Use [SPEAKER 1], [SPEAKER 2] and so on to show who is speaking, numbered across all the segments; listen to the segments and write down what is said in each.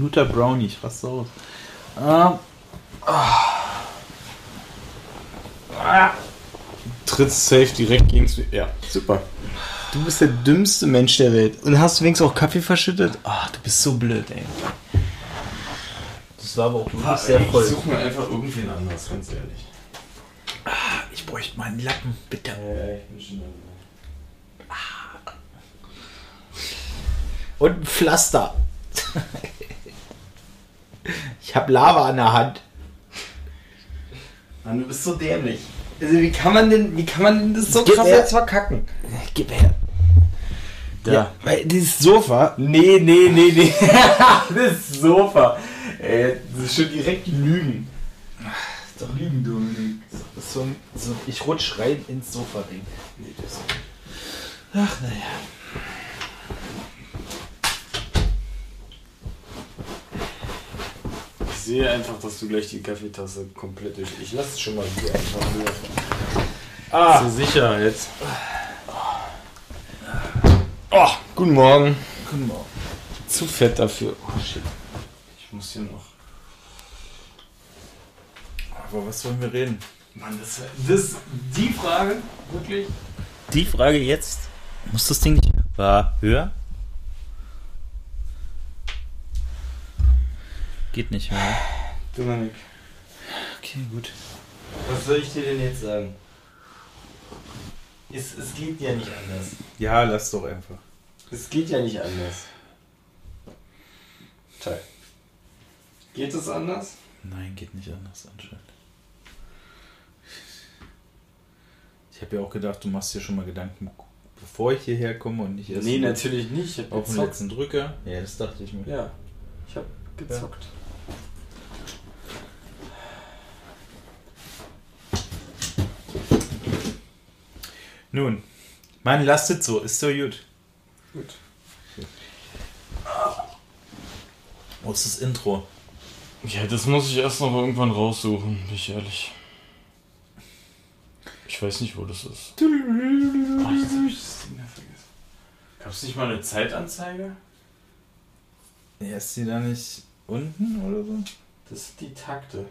[SPEAKER 1] Ein guter Brownie, ich raste aus. Ah. Ah.
[SPEAKER 2] Trittst safe direkt gegen Ja, super.
[SPEAKER 1] Du bist der dümmste Mensch der Welt. Und hast du wenigstens auch Kaffee verschüttet? Ach, du bist so blöd, ey. Das war aber auch wirklich sehr voll.
[SPEAKER 2] Ich suche mir einfach irgendwen anders, ganz ehrlich.
[SPEAKER 1] Ich bräuchte mal einen Lappen, bitte.
[SPEAKER 2] Ja, ich bin schon
[SPEAKER 1] Und ein Pflaster. Ich habe Lava an der Hand.
[SPEAKER 2] Mann, du bist so dämlich. Also wie kann man denn, wie kann man denn das so
[SPEAKER 1] Gib
[SPEAKER 2] krass
[SPEAKER 1] her.
[SPEAKER 2] jetzt verkacken?
[SPEAKER 1] Gib her.
[SPEAKER 2] Ja. weil dieses Sofa. Nee, nee, nee, nee. das Sofa. Ey, das ist schon direkt Lügen.
[SPEAKER 1] Doch Lügen, Dominik. So, so, ich rutsch rein ins Sofa-Ding.
[SPEAKER 2] Nee, das
[SPEAKER 1] Ach, naja.
[SPEAKER 2] Sehe einfach, dass du gleich die Kaffeetasse komplett durch. Ich lasse es schon mal hier einfach nur.
[SPEAKER 1] Ah.
[SPEAKER 2] Zur Sicherheit. Oh, guten Morgen.
[SPEAKER 1] Guten Morgen.
[SPEAKER 2] Zu fett dafür. Oh shit. Ich muss hier noch.
[SPEAKER 1] Aber was wollen wir reden?
[SPEAKER 2] Mann, das, das die Frage, wirklich?
[SPEAKER 1] Die Frage jetzt. Muss das Ding nicht. War höher? Geht nicht mehr.
[SPEAKER 2] Dominik.
[SPEAKER 1] Okay, gut.
[SPEAKER 2] Was soll ich dir denn jetzt sagen? Es, es geht ja nicht anders.
[SPEAKER 1] Ja, lass doch einfach.
[SPEAKER 2] Es geht ja nicht anders. Teil. Geht es anders?
[SPEAKER 1] Nein, geht nicht anders anscheinend. Ich habe ja auch gedacht, du machst dir schon mal Gedanken, bevor ich hierher komme und nicht erst
[SPEAKER 2] nee, natürlich nicht. Ich hab
[SPEAKER 1] auf den
[SPEAKER 2] gezockt.
[SPEAKER 1] letzten Drücker. Ja, das dachte ich mir.
[SPEAKER 2] Ja, ich hab gezockt.
[SPEAKER 1] Nun, man lastet so, ist so gut.
[SPEAKER 2] Gut.
[SPEAKER 1] Wo ist das Intro?
[SPEAKER 2] Ja, das muss ich erst noch irgendwann raussuchen, bin ich ehrlich. Ich weiß nicht, wo das ist. Ach, jetzt hab ich das Ding da vergessen. Gab es nicht mal eine Zeitanzeige?
[SPEAKER 1] Ja, ist die da nicht unten oder so?
[SPEAKER 2] Das sind die Takte.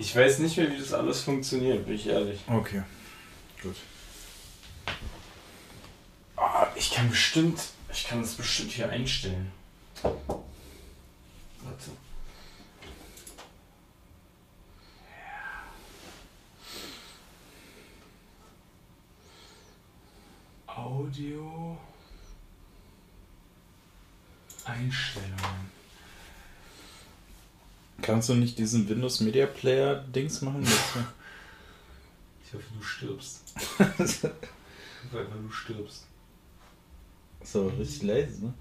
[SPEAKER 2] Ich weiß nicht mehr, wie das alles funktioniert, bin ich ehrlich.
[SPEAKER 1] Okay, gut.
[SPEAKER 2] Ah, ich kann bestimmt, ich kann das bestimmt hier einstellen. Warte. Audio. Einstellungen.
[SPEAKER 1] Kannst du nicht diesen Windows Media Player Dings machen?
[SPEAKER 2] Ich hoffe, du stirbst. Ich hoffe einfach, du stirbst.
[SPEAKER 1] so, richtig leise, ne?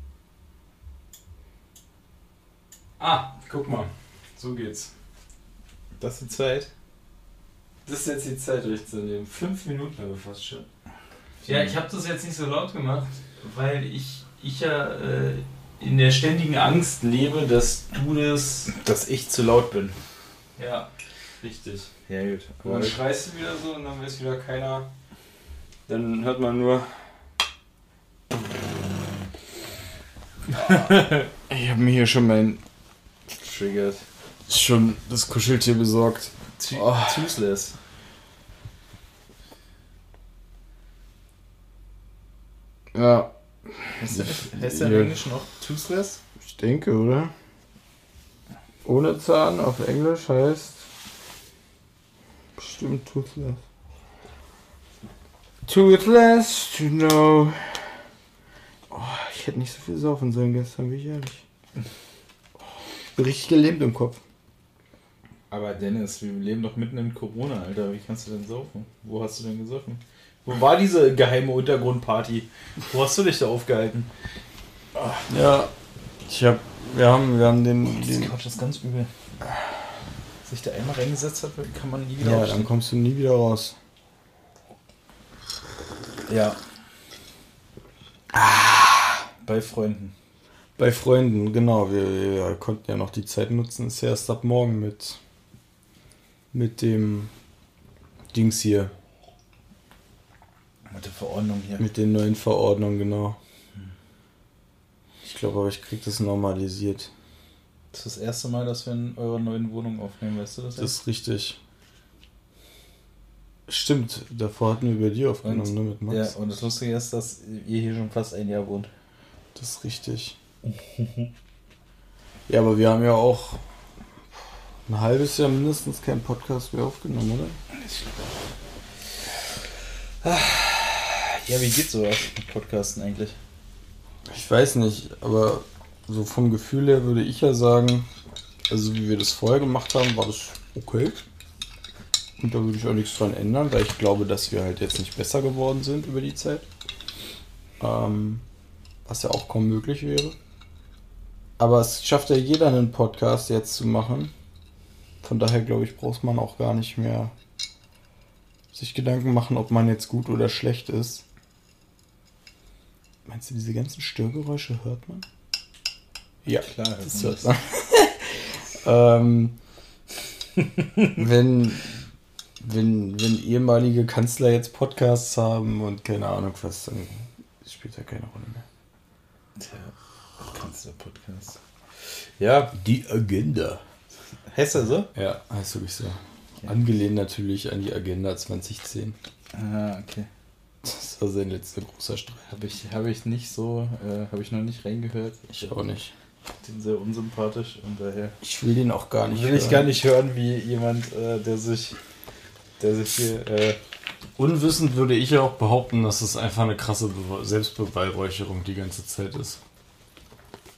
[SPEAKER 2] Ah, guck mal. So geht's.
[SPEAKER 1] Das ist die Zeit.
[SPEAKER 2] Das ist jetzt die Zeit, richtig zu nehmen. Fünf Minuten haben wir fast schon. Ja, ich habe das jetzt nicht so laut gemacht, weil ich, ich ja äh, in der ständigen Angst lebe, dass du das.
[SPEAKER 1] Dass ich zu laut bin.
[SPEAKER 2] Ja, richtig.
[SPEAKER 1] Ja, gut.
[SPEAKER 2] Und dann schreist du wieder so und dann weiß wieder keiner. Dann hört man nur. ich habe mir hier schon mein.
[SPEAKER 1] triggert.
[SPEAKER 2] schon das Kuscheltier besorgt. Oh.
[SPEAKER 1] Toothless.
[SPEAKER 2] Ja,
[SPEAKER 1] Heißt der, heißt der
[SPEAKER 2] Ja.
[SPEAKER 1] im Englischen noch Toothless?
[SPEAKER 2] ich denke, oder? Ohne Zahn auf Englisch heißt. Bestimmt toothless. Toothless to know. Oh, ich hätte nicht so viel saufen sollen gestern, bin ich ehrlich. Ich bin richtig gelähmt im Kopf.
[SPEAKER 1] Aber Dennis, wir leben doch mitten in Corona, Alter. Wie kannst du denn saufen? Wo hast du denn gesoffen? Wo war diese geheime Untergrundparty? Wo hast du dich da aufgehalten?
[SPEAKER 2] Ja, ich hab. Wir haben, wir haben den.
[SPEAKER 1] Diese
[SPEAKER 2] den
[SPEAKER 1] Couch ist ganz übel. Sich da einmal reingesetzt hat, kann man nie wieder
[SPEAKER 2] ja,
[SPEAKER 1] aufstehen.
[SPEAKER 2] dann kommst du nie wieder raus.
[SPEAKER 1] Ja. Bei Freunden.
[SPEAKER 2] Bei Freunden, genau. Wir, wir konnten ja noch die Zeit nutzen. Ist ja erst ab morgen mit. Mit dem Dings hier.
[SPEAKER 1] Mit der Verordnung hier.
[SPEAKER 2] Mit den neuen Verordnungen, genau. Ich glaube aber, ich krieg das normalisiert.
[SPEAKER 1] Das ist das erste Mal, dass wir in eurer neuen Wohnung aufnehmen, weißt du das?
[SPEAKER 2] Das ist richtig. Stimmt, davor hatten wir über die aufgenommen,
[SPEAKER 1] Und-
[SPEAKER 2] ne, mit Max.
[SPEAKER 1] Ja, und das Lustige ist, dass ihr hier schon fast ein Jahr wohnt.
[SPEAKER 2] Das ist richtig. ja, aber wir haben ja auch ein halbes Jahr mindestens keinen Podcast mehr aufgenommen, oder?
[SPEAKER 1] Ja, wie geht sowas mit Podcasten eigentlich?
[SPEAKER 2] Ich weiß nicht, aber so vom Gefühl her würde ich ja sagen, also wie wir das vorher gemacht haben, war das okay. Und da würde ich auch nichts dran ändern, weil ich glaube, dass wir halt jetzt nicht besser geworden sind über die Zeit. Ähm, was ja auch kaum möglich wäre. Aber es schafft ja jeder einen Podcast jetzt zu machen. Von daher glaube ich, braucht man auch gar nicht mehr sich Gedanken machen, ob man jetzt gut oder schlecht ist. Meinst du, diese ganzen Störgeräusche hört man? Ja,
[SPEAKER 1] Klar, hört
[SPEAKER 2] das hört man. ähm, wenn, wenn, wenn ehemalige Kanzler jetzt Podcasts haben und keine Ahnung was, dann spielt ja keine Rolle mehr.
[SPEAKER 1] Der Kanzler-Podcast. Ja,
[SPEAKER 2] Die Agenda.
[SPEAKER 1] heißt er so?
[SPEAKER 2] Ja, heißt wirklich so. Angelehnt natürlich an die Agenda 2010.
[SPEAKER 1] Ah, okay.
[SPEAKER 2] Das war sein letzter großer Streit.
[SPEAKER 1] Habe ich, hab ich nicht so, äh, habe ich noch nicht reingehört.
[SPEAKER 2] Ich auch nicht.
[SPEAKER 1] Den sehr unsympathisch und daher
[SPEAKER 2] Ich will den auch gar nicht.
[SPEAKER 1] will ich
[SPEAKER 2] hören.
[SPEAKER 1] gar nicht hören, wie jemand, äh, der sich, der sich hier, äh,
[SPEAKER 2] Unwissend würde ich ja auch behaupten, dass es einfach eine krasse Be Selbstbeweihräucherung die ganze Zeit ist.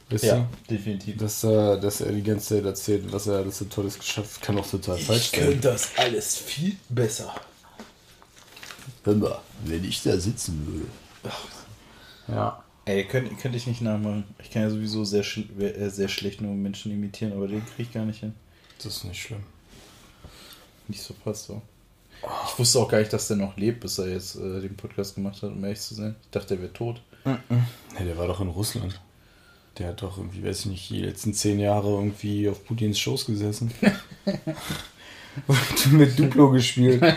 [SPEAKER 2] Wisst
[SPEAKER 1] ja,
[SPEAKER 2] ihr?
[SPEAKER 1] definitiv.
[SPEAKER 2] Dass er, dass er die ganze Zeit erzählt, was er alles so Tolles geschafft hat, kann auch total falsch sein.
[SPEAKER 1] das alles viel besser.
[SPEAKER 2] Hör mal, wenn ich da sitzen würde. Ja.
[SPEAKER 1] Ey, könnte könnt ich nicht nachmachen. Ich kann ja sowieso sehr, schl äh, sehr schlecht nur Menschen imitieren, aber den kriege ich gar nicht hin.
[SPEAKER 2] Das ist nicht schlimm.
[SPEAKER 1] Nicht so passt so. Ich wusste auch gar nicht, dass der noch lebt, bis er jetzt äh, den Podcast gemacht hat, um ehrlich zu sein. Ich dachte, er wäre tot.
[SPEAKER 2] Ja, der war doch in Russland. Der hat doch irgendwie, weiß ich nicht, die letzten zehn Jahre irgendwie auf Putins Schoß gesessen. Und mit Duplo gespielt.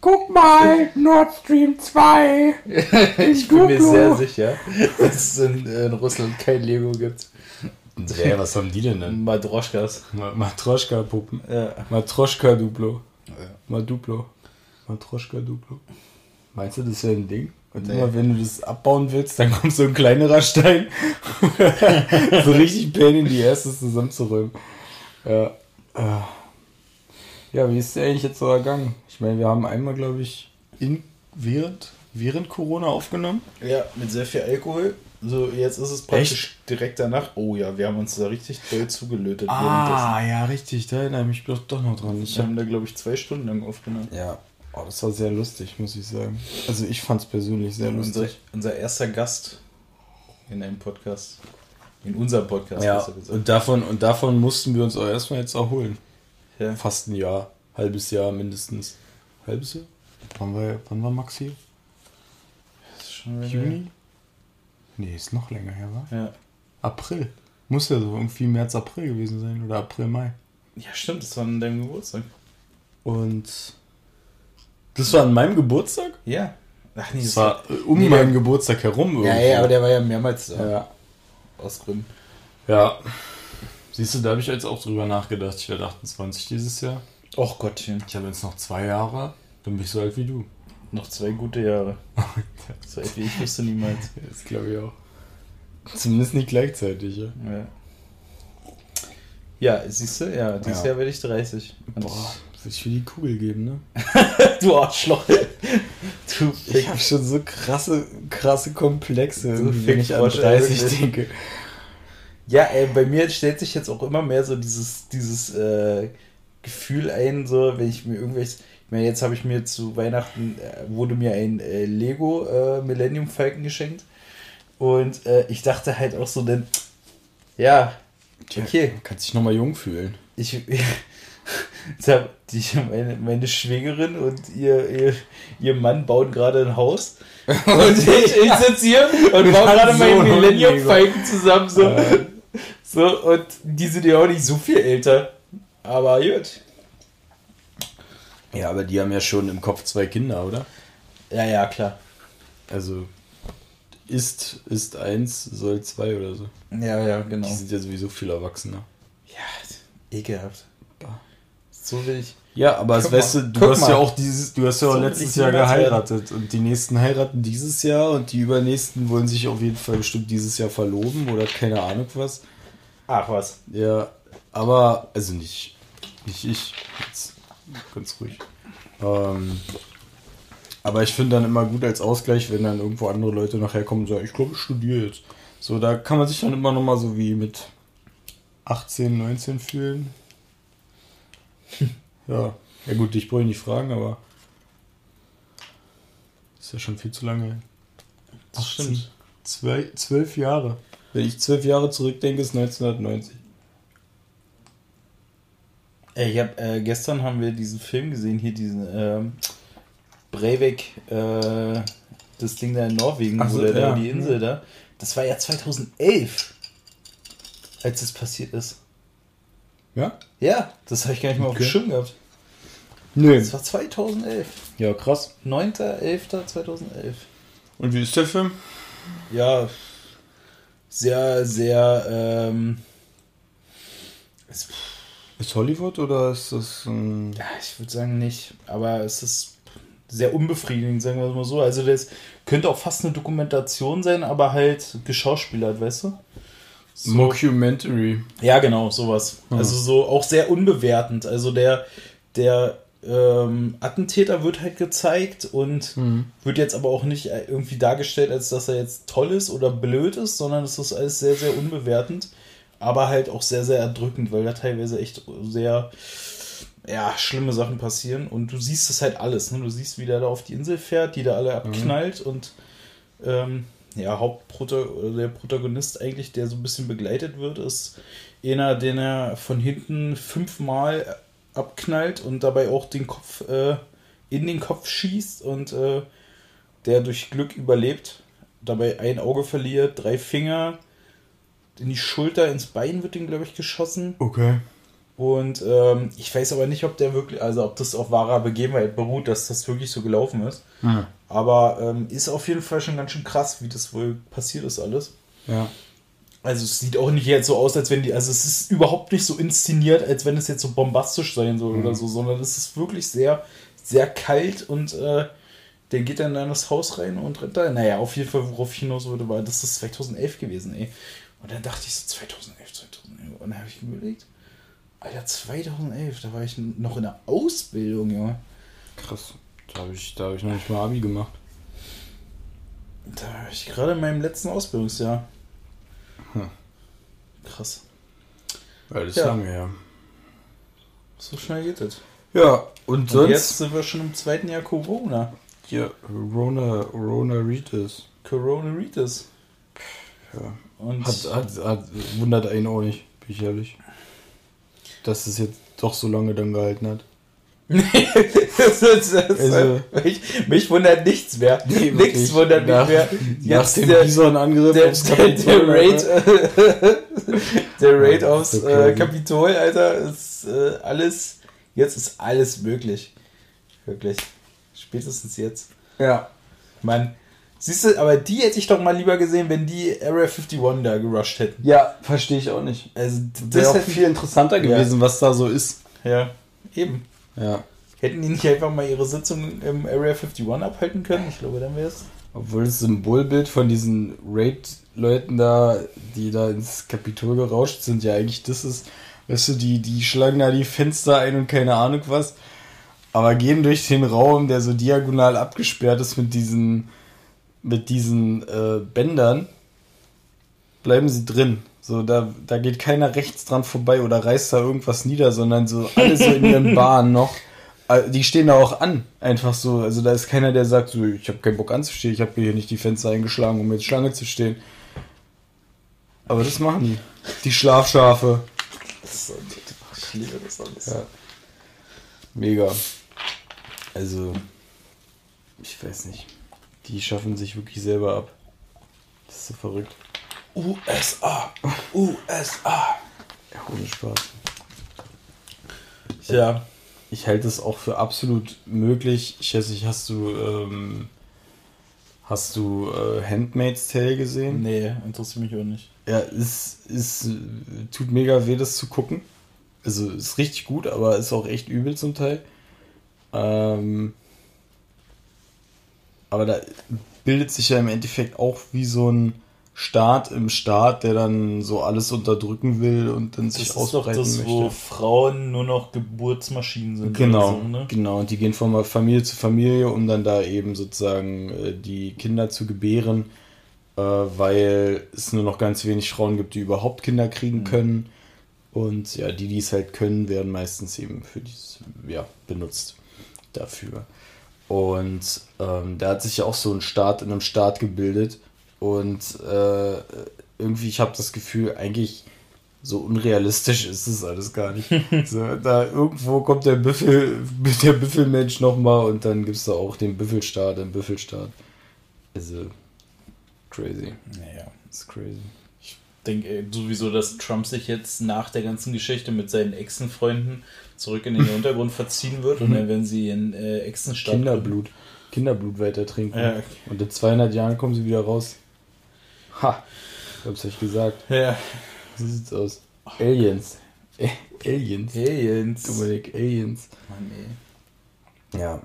[SPEAKER 2] Guck mal, Nord Stream 2.
[SPEAKER 1] Ich bin mir sehr sicher, dass es in, in Russland kein Lego gibt.
[SPEAKER 2] Ja, was haben die denn dann?
[SPEAKER 1] Madroschkas.
[SPEAKER 2] Ma- Matroschka-Puppen.
[SPEAKER 1] Ja.
[SPEAKER 2] Matroschka-Duplo. Maduplo. Matroschka-Duplo. Meinst du, das wäre ein Ding? Und
[SPEAKER 1] Nee.
[SPEAKER 2] immer wenn du das abbauen willst, dann kommt so ein kleinerer Stein. so richtig Pain in die erste zusammenzuräumen. Ja. Ja, wie ist der eigentlich jetzt so ergangen? Ich meine, wir haben einmal, glaube ich, in, während, während Corona aufgenommen.
[SPEAKER 1] ja, mit sehr viel Alkohol. So, jetzt ist es praktisch direkt danach. Oh ja, wir haben uns da richtig doll zugelötet.
[SPEAKER 2] Ah, ja, richtig. Da erinnere ich mich doch doch noch dran. Ich
[SPEAKER 1] Wir haben da, glaube ich, zwei Stunden lang aufgenommen.
[SPEAKER 2] Ja, oh, das war sehr lustig, muss ich sagen. Also ich fand es persönlich sehr
[SPEAKER 1] unser,
[SPEAKER 2] lustig.
[SPEAKER 1] unser erster Gast in einem Podcast. In unserem Podcast,
[SPEAKER 2] Ja,
[SPEAKER 1] besser gesagt.
[SPEAKER 2] und davon, und davon mussten wir uns auch erstmal jetzt erholen.
[SPEAKER 1] Ja.
[SPEAKER 2] Fast ein Jahr, halbes Jahr mindestens. Halbes Jahr? Wann war, wann war Max hier?
[SPEAKER 1] Das ist schon wieder-
[SPEAKER 2] Juni? Nee, ist noch länger her, wa?
[SPEAKER 1] Ja.
[SPEAKER 2] April. Muss ja so irgendwie März, April gewesen sein. Oder April, Mai.
[SPEAKER 1] ja, stimmt, das war an deinem Geburtstag.
[SPEAKER 2] Und das war an meinem Geburtstag?
[SPEAKER 1] Ja. Ach nee,
[SPEAKER 2] Das war äh, um
[SPEAKER 1] Nee,
[SPEAKER 2] meinen Geburtstag herum
[SPEAKER 1] Ja, ja, aber der war ja mehrmals da.
[SPEAKER 2] ja.
[SPEAKER 1] Aus Gründen.
[SPEAKER 2] Ja. Siehst du, da habe ich jetzt auch drüber nachgedacht. Ich werde 28 dieses Jahr.
[SPEAKER 1] Och Gottchen.
[SPEAKER 2] Ich habe jetzt noch zwei Jahre. Dann bin ich so alt wie du.
[SPEAKER 1] Noch zwei gute Jahre. so alt wie ich wusste niemals.
[SPEAKER 2] Das glaube ich auch. Zumindest nicht gleichzeitig, ja.
[SPEAKER 1] Ja. Ja, siehst du, ja, dieses
[SPEAKER 2] Ja.
[SPEAKER 1] Jahr werde ich 30. Und
[SPEAKER 2] Boah, würde ich für die Kugel geben, ne?
[SPEAKER 1] du Arschloch. Du
[SPEAKER 2] Ich habe schon so krasse, krasse Komplexe, wenn ich an
[SPEAKER 1] Fickfrosch,
[SPEAKER 2] 30
[SPEAKER 1] irgendwie.
[SPEAKER 2] denke.
[SPEAKER 1] Ja, ey, bei mir stellt sich jetzt auch immer mehr so dieses, dieses äh, Gefühl ein, so, wenn ich mir irgendwelches. Ich meine, jetzt habe ich mir zu Weihnachten, äh, wurde mir ein äh, Lego äh, Millennium Falcon geschenkt. Und äh, ich dachte halt auch so, denn, ja, okay,
[SPEAKER 2] Kannst dich nochmal jung fühlen.
[SPEAKER 1] ich. Jetzt hab die, meine, meine Schwägerin und ihr, ihr, ihr Mann bauen gerade ein Haus. Und ich, ich sitze hier und baue gerade
[SPEAKER 2] So
[SPEAKER 1] meinen
[SPEAKER 2] ein
[SPEAKER 1] Millennium. Falcon zusammen. So. So, und die sind ja auch nicht so viel älter. Aber gut.
[SPEAKER 2] Ja, aber die haben ja schon im Kopf zwei Kinder, oder?
[SPEAKER 1] Ja, ja, klar.
[SPEAKER 2] Also ist, ist eins, soll zwei oder so.
[SPEAKER 1] Ja, ja, genau.
[SPEAKER 2] Die sind ja sowieso viel erwachsener.
[SPEAKER 1] Ja, ekelhaft. So will ich.
[SPEAKER 2] Ja, aber
[SPEAKER 1] Guck
[SPEAKER 2] weißt
[SPEAKER 1] mal,
[SPEAKER 2] du, du hast
[SPEAKER 1] mal.
[SPEAKER 2] ja auch dieses, du hast ja auch
[SPEAKER 1] So
[SPEAKER 2] letztes Jahr
[SPEAKER 1] werden.
[SPEAKER 2] geheiratet und die nächsten heiraten dieses Jahr und die übernächsten wollen sich auf jeden Fall bestimmt dieses Jahr verloben oder keine Ahnung was.
[SPEAKER 1] Ach was.
[SPEAKER 2] Ja, aber, also nicht, nicht ich, jetzt ganz ruhig. Ähm, aber ich finde dann immer gut als Ausgleich, wenn dann irgendwo andere Leute nachher kommen und sagen, ich glaube, ich studiere jetzt. So, da kann man sich dann immer noch mal so wie mit 18, 19 fühlen. ja, ja gut, ich brauche nicht fragen, aber ist ja schon viel zu lange.
[SPEAKER 1] Das stimmt.
[SPEAKER 2] Zwei, zwölf Jahre. Wenn ich zwölf Jahre zurückdenke, ist 1990.
[SPEAKER 1] Ey, ich hab, äh, gestern haben wir diesen Film gesehen, hier diesen ähm, Breivik, äh, das Ding da in Norwegen,
[SPEAKER 2] Ach so,
[SPEAKER 1] wo der
[SPEAKER 2] ja.
[SPEAKER 1] da die Insel da. Das war ja 2011, als das passiert ist.
[SPEAKER 2] Ja?
[SPEAKER 1] Ja, das habe ich gar nicht mal auf dem
[SPEAKER 2] Okay.
[SPEAKER 1] Schirm gehabt.
[SPEAKER 2] Nö.
[SPEAKER 1] Das war 2011.
[SPEAKER 2] Ja, krass.
[SPEAKER 1] 9.11.2011.
[SPEAKER 2] Und wie ist der Film?
[SPEAKER 1] Ja, sehr, sehr, ähm, es,
[SPEAKER 2] Ist Hollywood oder ist das ein.
[SPEAKER 1] ja, ich würde sagen nicht, aber es ist sehr unbefriedigend, sagen wir es mal so. Also das könnte auch fast eine Dokumentation sein, aber halt geschauspielert, weißt du? So.
[SPEAKER 2] Mockumentary.
[SPEAKER 1] Ja, genau, sowas.
[SPEAKER 2] Mhm.
[SPEAKER 1] Also so auch sehr unbewertend. Also der, der ähm, Attentäter wird halt gezeigt und wird jetzt aber auch nicht äh, irgendwie dargestellt, als dass er jetzt toll ist oder blöd ist, sondern es ist alles sehr, sehr unbewertend, aber halt auch sehr, sehr erdrückend, weil da teilweise echt sehr ja, schlimme Sachen passieren und du siehst es halt alles. Ne? Du siehst, wie der da auf die Insel fährt, die da alle abknallt und ähm, ja, Hauptprotagonist, der Protagonist eigentlich, der so ein bisschen begleitet wird, ist einer, den er von hinten fünfmal abknallt und dabei auch den Kopf äh, in den Kopf schießt und äh, der durch Glück überlebt. Dabei ein Auge verliert, drei Finger, in die Schulter, ins Bein wird ihm, glaube ich, geschossen.
[SPEAKER 2] Okay.
[SPEAKER 1] Und ähm, ich weiß aber nicht, ob der wirklich, also ob das auf wahrer Begebenheit beruht, dass das wirklich so gelaufen ist.
[SPEAKER 2] Hm.
[SPEAKER 1] Aber ähm, ist auf jeden Fall schon ganz schön krass, wie das wohl passiert ist alles.
[SPEAKER 2] Ja.
[SPEAKER 1] Also es sieht auch nicht jetzt so aus, als wenn die, also es ist überhaupt nicht so inszeniert, als wenn es jetzt so bombastisch sein soll oder so, sondern es ist wirklich sehr, sehr kalt und äh, der geht dann in das Haus rein und rennt da. Naja, auf jeden Fall, worauf ich hinaus würde, war, das ist 2011 gewesen, ey. Und dann dachte ich so, 2011, 2011. Und dann habe ich mir überlegt, Alter, 2011, da war ich noch in der Ausbildung, Junge.
[SPEAKER 2] Krass. Da habe ich, da hab ich noch nicht mal Abi gemacht.
[SPEAKER 1] Da war ich gerade in meinem letzten Ausbildungsjahr.
[SPEAKER 2] Hm.
[SPEAKER 1] Krass.
[SPEAKER 2] Ja, das ist
[SPEAKER 1] Ja.
[SPEAKER 2] lange her.
[SPEAKER 1] So schnell geht das.
[SPEAKER 2] Ja, und
[SPEAKER 1] Und
[SPEAKER 2] sonst.
[SPEAKER 1] jetzt sind wir schon im zweiten Jahr Corona.
[SPEAKER 2] Ja.
[SPEAKER 1] Corona Ritis.
[SPEAKER 2] Ja.
[SPEAKER 1] Und
[SPEAKER 2] Hat, hat, hat, wundert einen auch nicht, bin ich ehrlich. Dass es jetzt doch so lange dann gehalten hat.
[SPEAKER 1] das ist, das
[SPEAKER 2] Also-
[SPEAKER 1] mich, mich wundert nichts mehr.
[SPEAKER 2] Nee,
[SPEAKER 1] nichts wundert mich
[SPEAKER 2] Nach-
[SPEAKER 1] mehr.
[SPEAKER 2] Nach
[SPEAKER 1] Jetzt
[SPEAKER 2] dem
[SPEAKER 1] der,
[SPEAKER 2] Bison-Angriff
[SPEAKER 1] der, der, der Raid, der Raid
[SPEAKER 2] Ja,
[SPEAKER 1] aufs
[SPEAKER 2] ist
[SPEAKER 1] äh. Kapitol, Alter, ist äh, alles. Jetzt ist alles möglich. Wirklich. Spätestens jetzt.
[SPEAKER 2] Ja.
[SPEAKER 1] Mann. Siehst du, aber die hätte ich doch mal lieber gesehen, wenn die Area 51 da gerusht hätten.
[SPEAKER 2] Ja, verstehe ich auch nicht.
[SPEAKER 1] Also,
[SPEAKER 2] Das wäre auch
[SPEAKER 1] hätte
[SPEAKER 2] viel interessanter
[SPEAKER 1] Ja.
[SPEAKER 2] gewesen, was da so ist.
[SPEAKER 1] Ja, eben.
[SPEAKER 2] Ja.
[SPEAKER 1] Hätten die nicht einfach mal ihre Sitzung im Area 51 abhalten können? Ich glaube, dann wäre es.
[SPEAKER 2] Obwohl das Symbolbild von diesen Raid-Leuten da, die da ins Kapitol gerauscht sind, ja eigentlich das ist, weißt du, die, die schlagen da die Fenster ein und keine Ahnung was, aber gehen durch den Raum, der so diagonal abgesperrt ist mit diesen, mit diesen äh, Bändern, bleiben sie drin. So, da, da geht keiner rechts dran vorbei oder reißt da irgendwas nieder, sondern so alle so in ihren Bahnen noch. Äh, Die stehen da auch an, einfach so. Also da ist keiner, der sagt, so, ich habe keinen Bock anzustehen, ich habe hier nicht die Fenster eingeschlagen, um jetzt Schlange zu stehen. Aber das machen die. Die Schlafschafe.
[SPEAKER 1] Ich liebe das alles.
[SPEAKER 2] Ja. Mega. Also, ich weiß nicht. Die schaffen sich wirklich selber ab. Das ist so verrückt.
[SPEAKER 1] USA! USA!
[SPEAKER 2] Ja, ohne Spaß.
[SPEAKER 1] Ja.
[SPEAKER 2] Ich halte es auch für absolut möglich. Ich weiß nicht, hast du ähm, Hast du äh, Handmaid's Tale gesehen?
[SPEAKER 1] Nee, interessiert mich auch nicht.
[SPEAKER 2] Ja, es, es tut mega weh, das zu gucken. Also ist richtig gut, aber ist auch echt übel zum Teil. Ähm, aber da bildet sich ja im Endeffekt auch wie so ein Staat im Staat, der dann so alles unterdrücken will und dann sich
[SPEAKER 1] Das ist doch
[SPEAKER 2] ausbreiten
[SPEAKER 1] das,
[SPEAKER 2] möchte.
[SPEAKER 1] wo Frauen nur noch Geburtsmaschinen sind.
[SPEAKER 2] Genau,
[SPEAKER 1] So, ne?
[SPEAKER 2] genau. Und die gehen von Familie zu Familie, um dann da eben sozusagen äh, die Kinder zu gebären, äh, weil es nur noch ganz wenig Frauen gibt, die überhaupt Kinder kriegen können. Und ja, die, die es halt können, werden meistens eben für dieses, ja, benutzt dafür. Und ähm, da hat sich ja auch so ein Staat in einem Staat gebildet. Und äh, irgendwie, ich habe das Gefühl, eigentlich so unrealistisch ist es alles gar nicht. so, da irgendwo kommt der Büffel, der Büffelmensch nochmal und dann gibt es da auch den Büffelstaat, den Büffelstaat. Also, crazy.
[SPEAKER 1] Naja.
[SPEAKER 2] Ist crazy.
[SPEAKER 1] Ich denke äh, sowieso, dass Trump sich jetzt nach der ganzen Geschichte mit seinen Exenfreunden zurück in den Untergrund verziehen wird und dann werden sie in äh, Exenstaat.
[SPEAKER 2] Kinderblut. Kinderblut weiter trinken.
[SPEAKER 1] Ja.
[SPEAKER 2] Und in 200 Jahren kommen sie wieder raus. Ha! Ich hab's euch gesagt.
[SPEAKER 1] Ja.
[SPEAKER 2] So sieht's aus. Aliens. Äh, Aliens.
[SPEAKER 1] Aliens.
[SPEAKER 2] Dominik, Aliens.
[SPEAKER 1] Mann, ey.
[SPEAKER 2] Ja.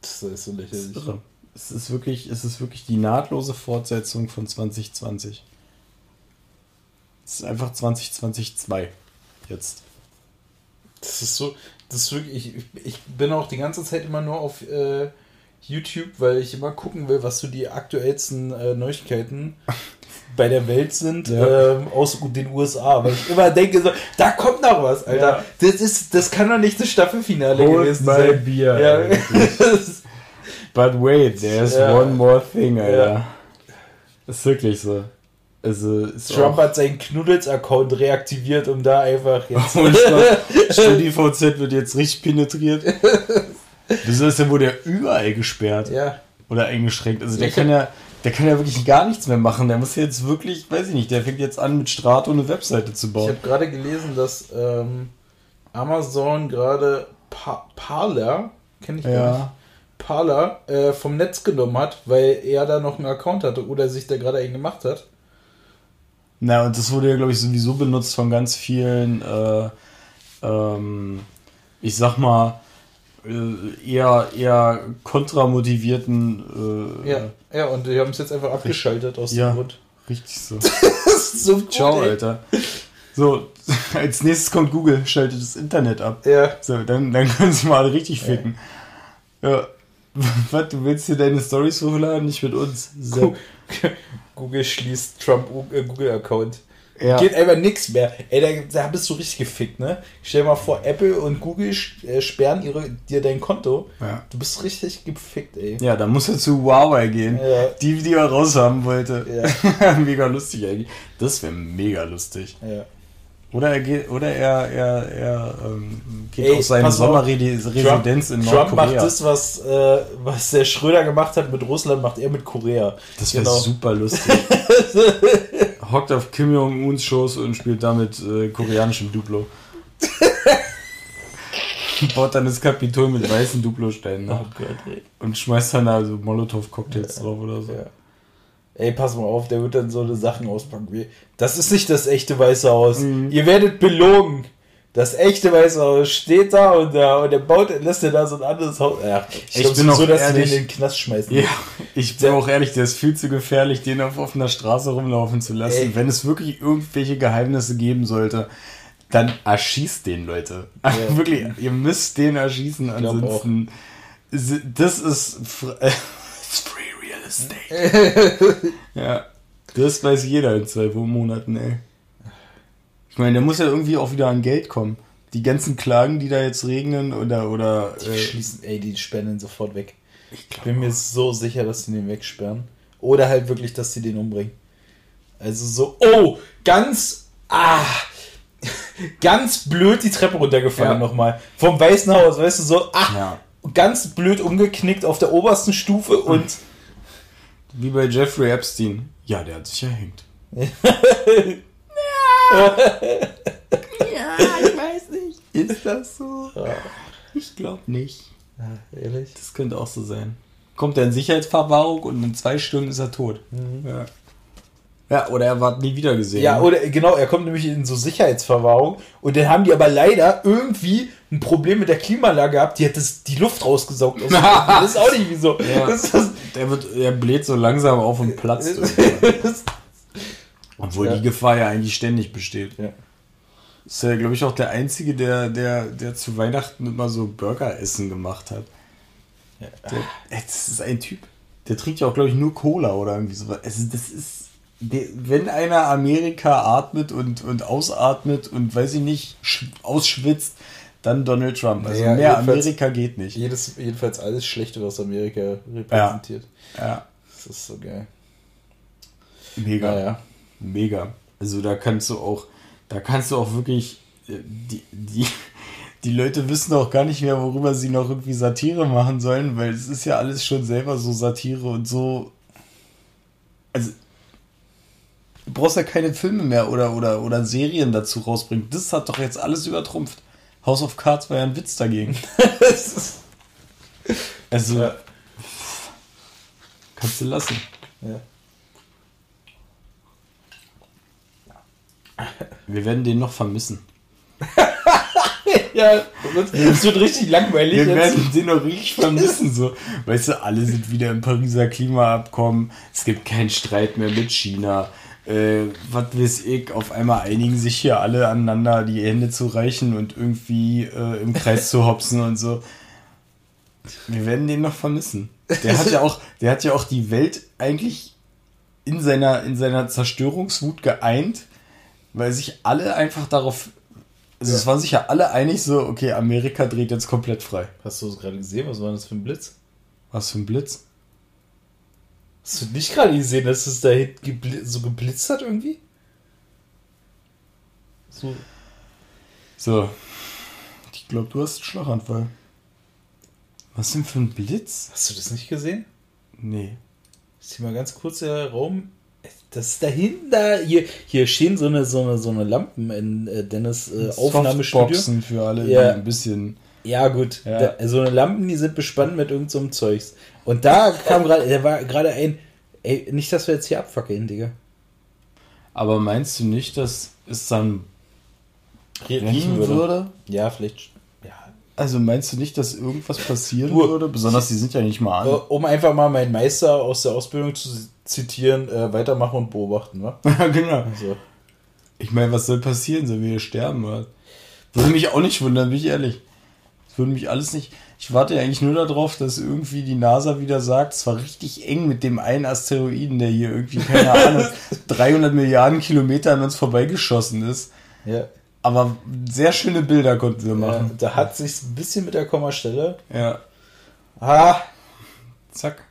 [SPEAKER 1] Das ist so
[SPEAKER 2] Das
[SPEAKER 1] lächerlich.
[SPEAKER 2] ist irre. Es ist wirklich, es ist wirklich die nahtlose Fortsetzung von 2020. Es ist einfach 2020 2. Jetzt.
[SPEAKER 1] Das ist so, das ist wirklich, ich, ich bin auch die ganze Zeit immer nur auf äh, YouTube, weil ich immer gucken will, was so die aktuellsten äh, Neuigkeiten bei der Welt sind
[SPEAKER 2] Ja.
[SPEAKER 1] ähm, aus den USA, weil ich immer denke so, da kommt noch was, Alter.
[SPEAKER 2] Ja.
[SPEAKER 1] Das ist, das kann doch nicht das Staffelfinale gewesen sein.
[SPEAKER 2] Bier.
[SPEAKER 1] Ja.
[SPEAKER 2] But wait, there's
[SPEAKER 1] Ja.
[SPEAKER 2] one more thing, Alter. Ist wirklich so. Also,
[SPEAKER 1] Trump hat seinen Knuddels-Account reaktiviert, um da einfach jetzt.
[SPEAKER 2] StudiVZ wird jetzt richtig penetriert. Wieso ist der wohl der überall gesperrt?
[SPEAKER 1] ja.
[SPEAKER 2] Oder eingeschränkt? Also der
[SPEAKER 1] Ich
[SPEAKER 2] kann ja, der kann ja wirklich gar nichts mehr machen. Der muss jetzt wirklich, weiß ich nicht, der fängt jetzt an mit Strato eine Webseite zu
[SPEAKER 1] Ich
[SPEAKER 2] bauen.
[SPEAKER 1] habe gerade gelesen, dass ähm, Amazon gerade pa Parler, kenne ich gar nicht,
[SPEAKER 2] Ja.
[SPEAKER 1] Parler äh, vom Netz genommen hat, weil er da noch einen Account hatte oder sich da gerade einen gemacht hat.
[SPEAKER 2] Na, und das wurde ja, glaube ich, sowieso benutzt von ganz vielen, äh, ähm, ich sag mal, eher, eher kontramotivierten. Äh,
[SPEAKER 1] Ja, ja, und die haben es jetzt einfach abgeschaltet aus
[SPEAKER 2] Ja.
[SPEAKER 1] dem Grund.
[SPEAKER 2] Richtig so.
[SPEAKER 1] Das ist so gut,
[SPEAKER 2] Ciao,
[SPEAKER 1] ey.
[SPEAKER 2] Alter. So, als nächstes kommt Google, schaltet das Internet ab.
[SPEAKER 1] Ja,
[SPEAKER 2] So, dann, dann können sie mal richtig ficken. Ja. Was, du willst hier deine Stories hochladen? Nicht mit uns. So.
[SPEAKER 1] Google schließt Trump äh, Google-Account.
[SPEAKER 2] Ja.
[SPEAKER 1] Geht einfach nichts mehr. Ey, da, da bist du richtig gefickt, ne? Stell dir mal vor, Apple und Google äh, sperren ihre, dir dein Konto.
[SPEAKER 2] Ja.
[SPEAKER 1] Du bist richtig gefickt, ey.
[SPEAKER 2] ja, da muss er zu Huawei gehen.
[SPEAKER 1] Ja.
[SPEAKER 2] Die, die er raushaben wollte.
[SPEAKER 1] Ja.
[SPEAKER 2] mega lustig eigentlich. Das wäre mega lustig. Oder er geht, oder er, er, er ähm, geht
[SPEAKER 1] Ey,
[SPEAKER 2] auf seine. Sommerresidenz in
[SPEAKER 1] Trump macht
[SPEAKER 2] Nordkorea.
[SPEAKER 1] das, was, äh, was der Schröder gemacht hat mit Russland, macht er mit Korea.
[SPEAKER 2] Das wäre
[SPEAKER 1] Genau.
[SPEAKER 2] super lustig. Hockt auf Kim Jong-uns Schoß und spielt damit äh, koreanischem Duplo. Baut dann das Kapitol mit weißen Duplo-Steinen nach.
[SPEAKER 1] Oh Gott, ey.
[SPEAKER 2] Und schmeißt dann also Molotow-Cocktails drauf oder so.
[SPEAKER 1] Ja. Ey, pass mal auf, der wird dann so eine Sachen auspacken wie. Das ist nicht das echte Weiße Haus.
[SPEAKER 2] Mhm.
[SPEAKER 1] Ihr werdet belogen. Das echte Weiße Haus steht da und, da und der baut, lässt dir da so ein anderes Haus. Ja, ich,
[SPEAKER 2] Ich
[SPEAKER 1] glaub
[SPEAKER 2] bin auch
[SPEAKER 1] dass sie den
[SPEAKER 2] ehrlich-
[SPEAKER 1] in den Knast schmeißen.
[SPEAKER 2] Ja, ich bin auch ehrlich, der ist viel zu gefährlich, den auf offener Straße rumlaufen zu lassen.
[SPEAKER 1] Ey.
[SPEAKER 2] Wenn es wirklich irgendwelche Geheimnisse geben sollte, dann erschießt den, Leute.
[SPEAKER 1] Ja.
[SPEAKER 2] wirklich, ihr müsst den erschießen, ansonsten. Das ist it's free real estate. ja, das weiß jeder in zwei Monaten, ey. Ich meine, der muss ja irgendwie auch wieder an Geld kommen. Die ganzen Klagen, die da jetzt regnen oder oder
[SPEAKER 1] Die
[SPEAKER 2] äh,
[SPEAKER 1] schließen, ey, die sperren den sofort weg. Ich bin mir so sicher, dass sie den wegsperren. Oder halt wirklich, dass sie den umbringen. Also so, oh, ganz, ah, ganz blöd die Treppe runtergefallen
[SPEAKER 2] Ja.
[SPEAKER 1] nochmal. Vom Weißen Haus, weißt du, so, ah,
[SPEAKER 2] ja.
[SPEAKER 1] ganz blöd umgeknickt auf der obersten Stufe und
[SPEAKER 2] Wie bei Jeffrey Epstein. Ja, der hat sich erhängt. ja, ich weiß nicht. Ist das so?
[SPEAKER 1] Ja.
[SPEAKER 2] Ich glaube nicht.
[SPEAKER 1] ehrlich.
[SPEAKER 2] Das könnte auch so sein. kommt er in Sicherheitsverwahrung und in zwei Stunden ist er tot. Ja. ja, oder er war nie wieder gesehen.
[SPEAKER 1] Ja,
[SPEAKER 2] ne?
[SPEAKER 1] oder genau, er kommt nämlich in so Sicherheitsverwahrung und dann haben die aber leider irgendwie ein Problem mit der Klimaanlage gehabt, die hat das, die Luft rausgesaugt. Aus dem Auto. das ist auch nicht wieso.
[SPEAKER 2] Ja.
[SPEAKER 1] Das das,
[SPEAKER 2] der, wird, er bläht so langsam auf und platzt.
[SPEAKER 1] das,
[SPEAKER 2] Obwohl
[SPEAKER 1] Ja.
[SPEAKER 2] die Gefahr ja eigentlich ständig besteht.
[SPEAKER 1] ja.
[SPEAKER 2] Ist ja, glaube ich, auch der Einzige, der, der, der zu Weihnachten immer so Burgeressen gemacht hat.
[SPEAKER 1] Ja.
[SPEAKER 2] Der, das ist ein Typ. Der trinkt ja auch, glaube ich, nur Cola oder irgendwie sowas. Also das ist. Der, wenn einer Amerika atmet und, und ausatmet und weiß ich nicht, sch- ausschwitzt, dann Donald Trump. Also
[SPEAKER 1] Ja,
[SPEAKER 2] mehr Amerika geht nicht.
[SPEAKER 1] Jedes, jedenfalls alles Schlechte, was Amerika repräsentiert.
[SPEAKER 2] Ja,
[SPEAKER 1] Das ist so geil.
[SPEAKER 2] mega.
[SPEAKER 1] Naja.
[SPEAKER 2] Mega. Also da kannst du auch, da kannst du auch wirklich, äh, die, die, die Leute wissen auch gar nicht mehr, worüber sie noch irgendwie Satire machen sollen, weil es ist ja alles schon selber so Satire und so. Also, du brauchst ja keine Filme mehr oder, oder, oder Serien dazu rausbringen. Das hat doch jetzt alles übertrumpft. House of Cards war ja ein Witz dagegen. Also,
[SPEAKER 1] Ja.
[SPEAKER 2] kannst du lassen.
[SPEAKER 1] ja.
[SPEAKER 2] Wir werden den noch vermissen.
[SPEAKER 1] ja, es wird richtig langweilig.
[SPEAKER 2] Wir
[SPEAKER 1] jetzt.
[SPEAKER 2] werden den noch richtig vermissen. So. Weißt du, alle sind wieder im Pariser Klimaabkommen. Es gibt keinen Streit mehr mit China. Äh, was weiß ich, auf einmal einigen sich hier alle aneinander, die Hände zu reichen und irgendwie äh, im Kreis zu hopsen und so. Wir werden den noch vermissen. Der hat ja auch, der hat ja auch die Welt eigentlich in seiner, in seiner Zerstörungswut geeint, weil sich alle einfach darauf, also es waren sich ja alle einig so, okay, Amerika dreht jetzt komplett frei.
[SPEAKER 1] Hast du es gerade gesehen? Was war das für ein Blitz?
[SPEAKER 2] Was für ein Blitz?
[SPEAKER 1] Hast du nicht gerade gesehen, dass es da gebli so geblitzt hat irgendwie? So.
[SPEAKER 2] So. Ich glaube, du hast einen Schlaganfall. Was denn für ein Blitz?
[SPEAKER 1] Hast du das nicht gesehen?
[SPEAKER 2] Nee.
[SPEAKER 1] Ich zieh mal ganz kurz der Raum. Das ist dahinter. Hier, hier stehen so eine, so eine, so eine Lampen in äh, Dennis äh, Aufnahmestudio.
[SPEAKER 2] Softboxen für alle,
[SPEAKER 1] Ja.
[SPEAKER 2] ein bisschen.
[SPEAKER 1] Ja, gut.
[SPEAKER 2] Ja.
[SPEAKER 1] Da, so eine Lampen, die sind bespannt mit irgendeinem so Zeugs. Und da kam gerade, da war gerade ein. Ey, nicht, dass wir jetzt hier abfackeln, Digga.
[SPEAKER 2] Aber meinst du nicht, dass es dann
[SPEAKER 1] Riechen
[SPEAKER 2] brennen würde?
[SPEAKER 1] Ja, vielleicht. Ja.
[SPEAKER 2] Also meinst du nicht, dass irgendwas passieren
[SPEAKER 1] Du-
[SPEAKER 2] würde? Besonders, die sind ja nicht mal
[SPEAKER 1] Äh,
[SPEAKER 2] an.
[SPEAKER 1] Um einfach mal meinen Meister aus der Ausbildung zu zitieren, äh, weitermachen und beobachten, wa?
[SPEAKER 2] genau.
[SPEAKER 1] Also,
[SPEAKER 2] Ich meine, was soll passieren? Sollen wir hier sterben? Oder? Würde mich auch nicht wundern, bin ich ehrlich. Das würde mich alles nicht. Ich warte ja eigentlich nur darauf, dass irgendwie die NASA wieder sagt, es war richtig eng mit dem einen Asteroiden, der hier irgendwie, keine Ahnung, 300 Milliarden Kilometer an uns vorbeigeschossen ist.
[SPEAKER 1] ja.
[SPEAKER 2] Aber sehr schöne Bilder konnten wir
[SPEAKER 1] ja.
[SPEAKER 2] machen.
[SPEAKER 1] Da hat sich ein bisschen mit der Kommastelle.
[SPEAKER 2] Ja.
[SPEAKER 1] Ah,
[SPEAKER 2] Zack.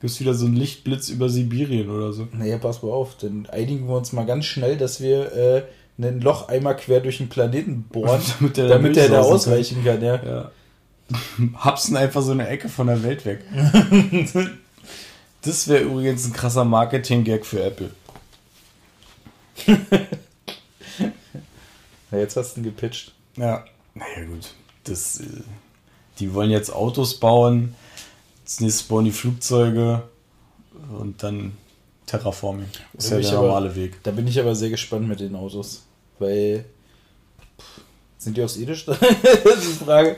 [SPEAKER 2] Gibt's wieder so einen Lichtblitz über Sibirien oder so.
[SPEAKER 1] naja, pass mal auf, dann einigen wir uns mal ganz schnell, dass wir äh, ein Loch einmal quer durch den Planeten bohren,
[SPEAKER 2] Damit der
[SPEAKER 1] damit
[SPEAKER 2] da
[SPEAKER 1] der da
[SPEAKER 2] durchsausen kann.
[SPEAKER 1] ausweichen kann, ja.
[SPEAKER 2] Ja. Hapsen einfach so eine Ecke von der Welt weg. Das wäre übrigens ein krasser Marketing-Gag für Apple.
[SPEAKER 1] Na, jetzt hast du ihn gepitcht.
[SPEAKER 2] Ja. Naja, gut. Das, äh, die wollen jetzt Autos bauen. Als nächstes bauen die Flugzeuge. Und dann Terraforming. Das ist ja der
[SPEAKER 1] ich aber-
[SPEAKER 2] normale Weg.
[SPEAKER 1] Da bin ich aber sehr gespannt mit den Autos, weil sind die aus Edelstahl? das ist die Frage.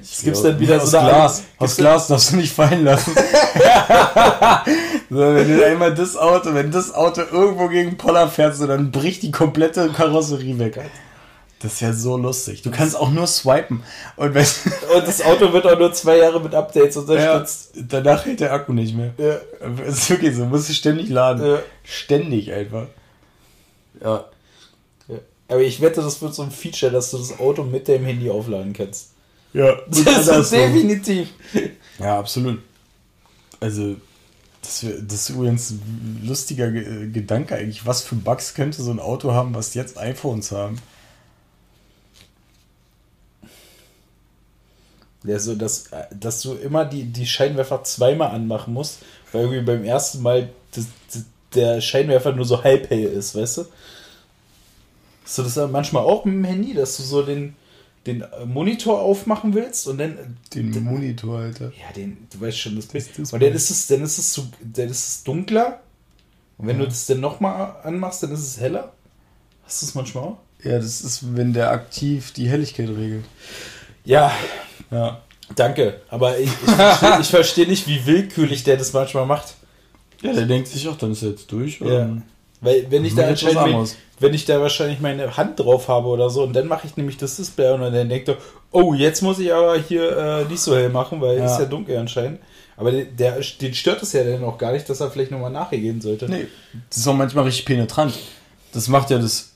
[SPEAKER 1] Es gibt dann wieder
[SPEAKER 2] aus
[SPEAKER 1] so
[SPEAKER 2] Glas. Aus Glas darfst du nicht fallen lassen. so, wenn du einmal das Auto, wenn das Auto irgendwo gegen Poller fährt, so, dann bricht die komplette Karosserie weg. Das ist ja so lustig. Du kannst auch nur swipen. Und, wenn,
[SPEAKER 1] Und das Auto wird auch nur zwei Jahre mit Updates
[SPEAKER 2] ja,
[SPEAKER 1] unterstützt.
[SPEAKER 2] danach hält der Akku nicht mehr.
[SPEAKER 1] Ja.
[SPEAKER 2] Es ist wirklich so, musst du ständig laden.
[SPEAKER 1] Ja.
[SPEAKER 2] Ständig einfach. Ja.
[SPEAKER 1] Ja. Aber ich wette, das wird so ein Feature, dass du das Auto mit deinem Handy aufladen kannst.
[SPEAKER 2] Ja,
[SPEAKER 1] Das ist definitiv.
[SPEAKER 2] Ja, absolut. Also, das, das ist übrigens ein lustiger Ge- Gedanke eigentlich. Was für Bugs könnte so ein Auto haben, was jetzt iPhones haben?
[SPEAKER 1] Ja, so dass, dass du immer die, die Scheinwerfer zweimal anmachen musst, weil irgendwie beim ersten Mal das, das, der Scheinwerfer nur so halb hell ist, weißt du? Hast du das dann manchmal auch mit dem Handy, dass du so den, den äh, Monitor aufmachen willst und dann.
[SPEAKER 2] Den Monitor, Alter.
[SPEAKER 1] Ja, den, du weißt schon, das
[SPEAKER 2] das
[SPEAKER 1] Und dann ist es, dann ist es zu, dann ist es dunkler. Und wenn du das dann nochmal anmachst, dann ist es heller. Hast du es manchmal auch?
[SPEAKER 2] Ja, das ist, wenn der aktiv die Helligkeit regelt.
[SPEAKER 1] Ja,
[SPEAKER 2] Ja.
[SPEAKER 1] danke. Aber ich, ich verstehe versteh nicht, wie willkürlich der das manchmal macht.
[SPEAKER 2] Ja, der denkt sich auch, dann ist er jetzt durch.
[SPEAKER 1] Ja. Weil wenn ich da anscheinend, wenn, ich da wahrscheinlich meine Hand drauf habe oder so und dann mache ich nämlich das Display und dann denkt er, oh, jetzt muss ich aber hier äh, nicht so hell machen, weil es
[SPEAKER 2] Ja.
[SPEAKER 1] ist ja dunkel anscheinend. Aber der, der, den stört es ja dann auch gar nicht, dass er vielleicht nochmal nachregeln sollte.
[SPEAKER 2] Nee, das ist auch manchmal richtig penetrant. Das macht ja das.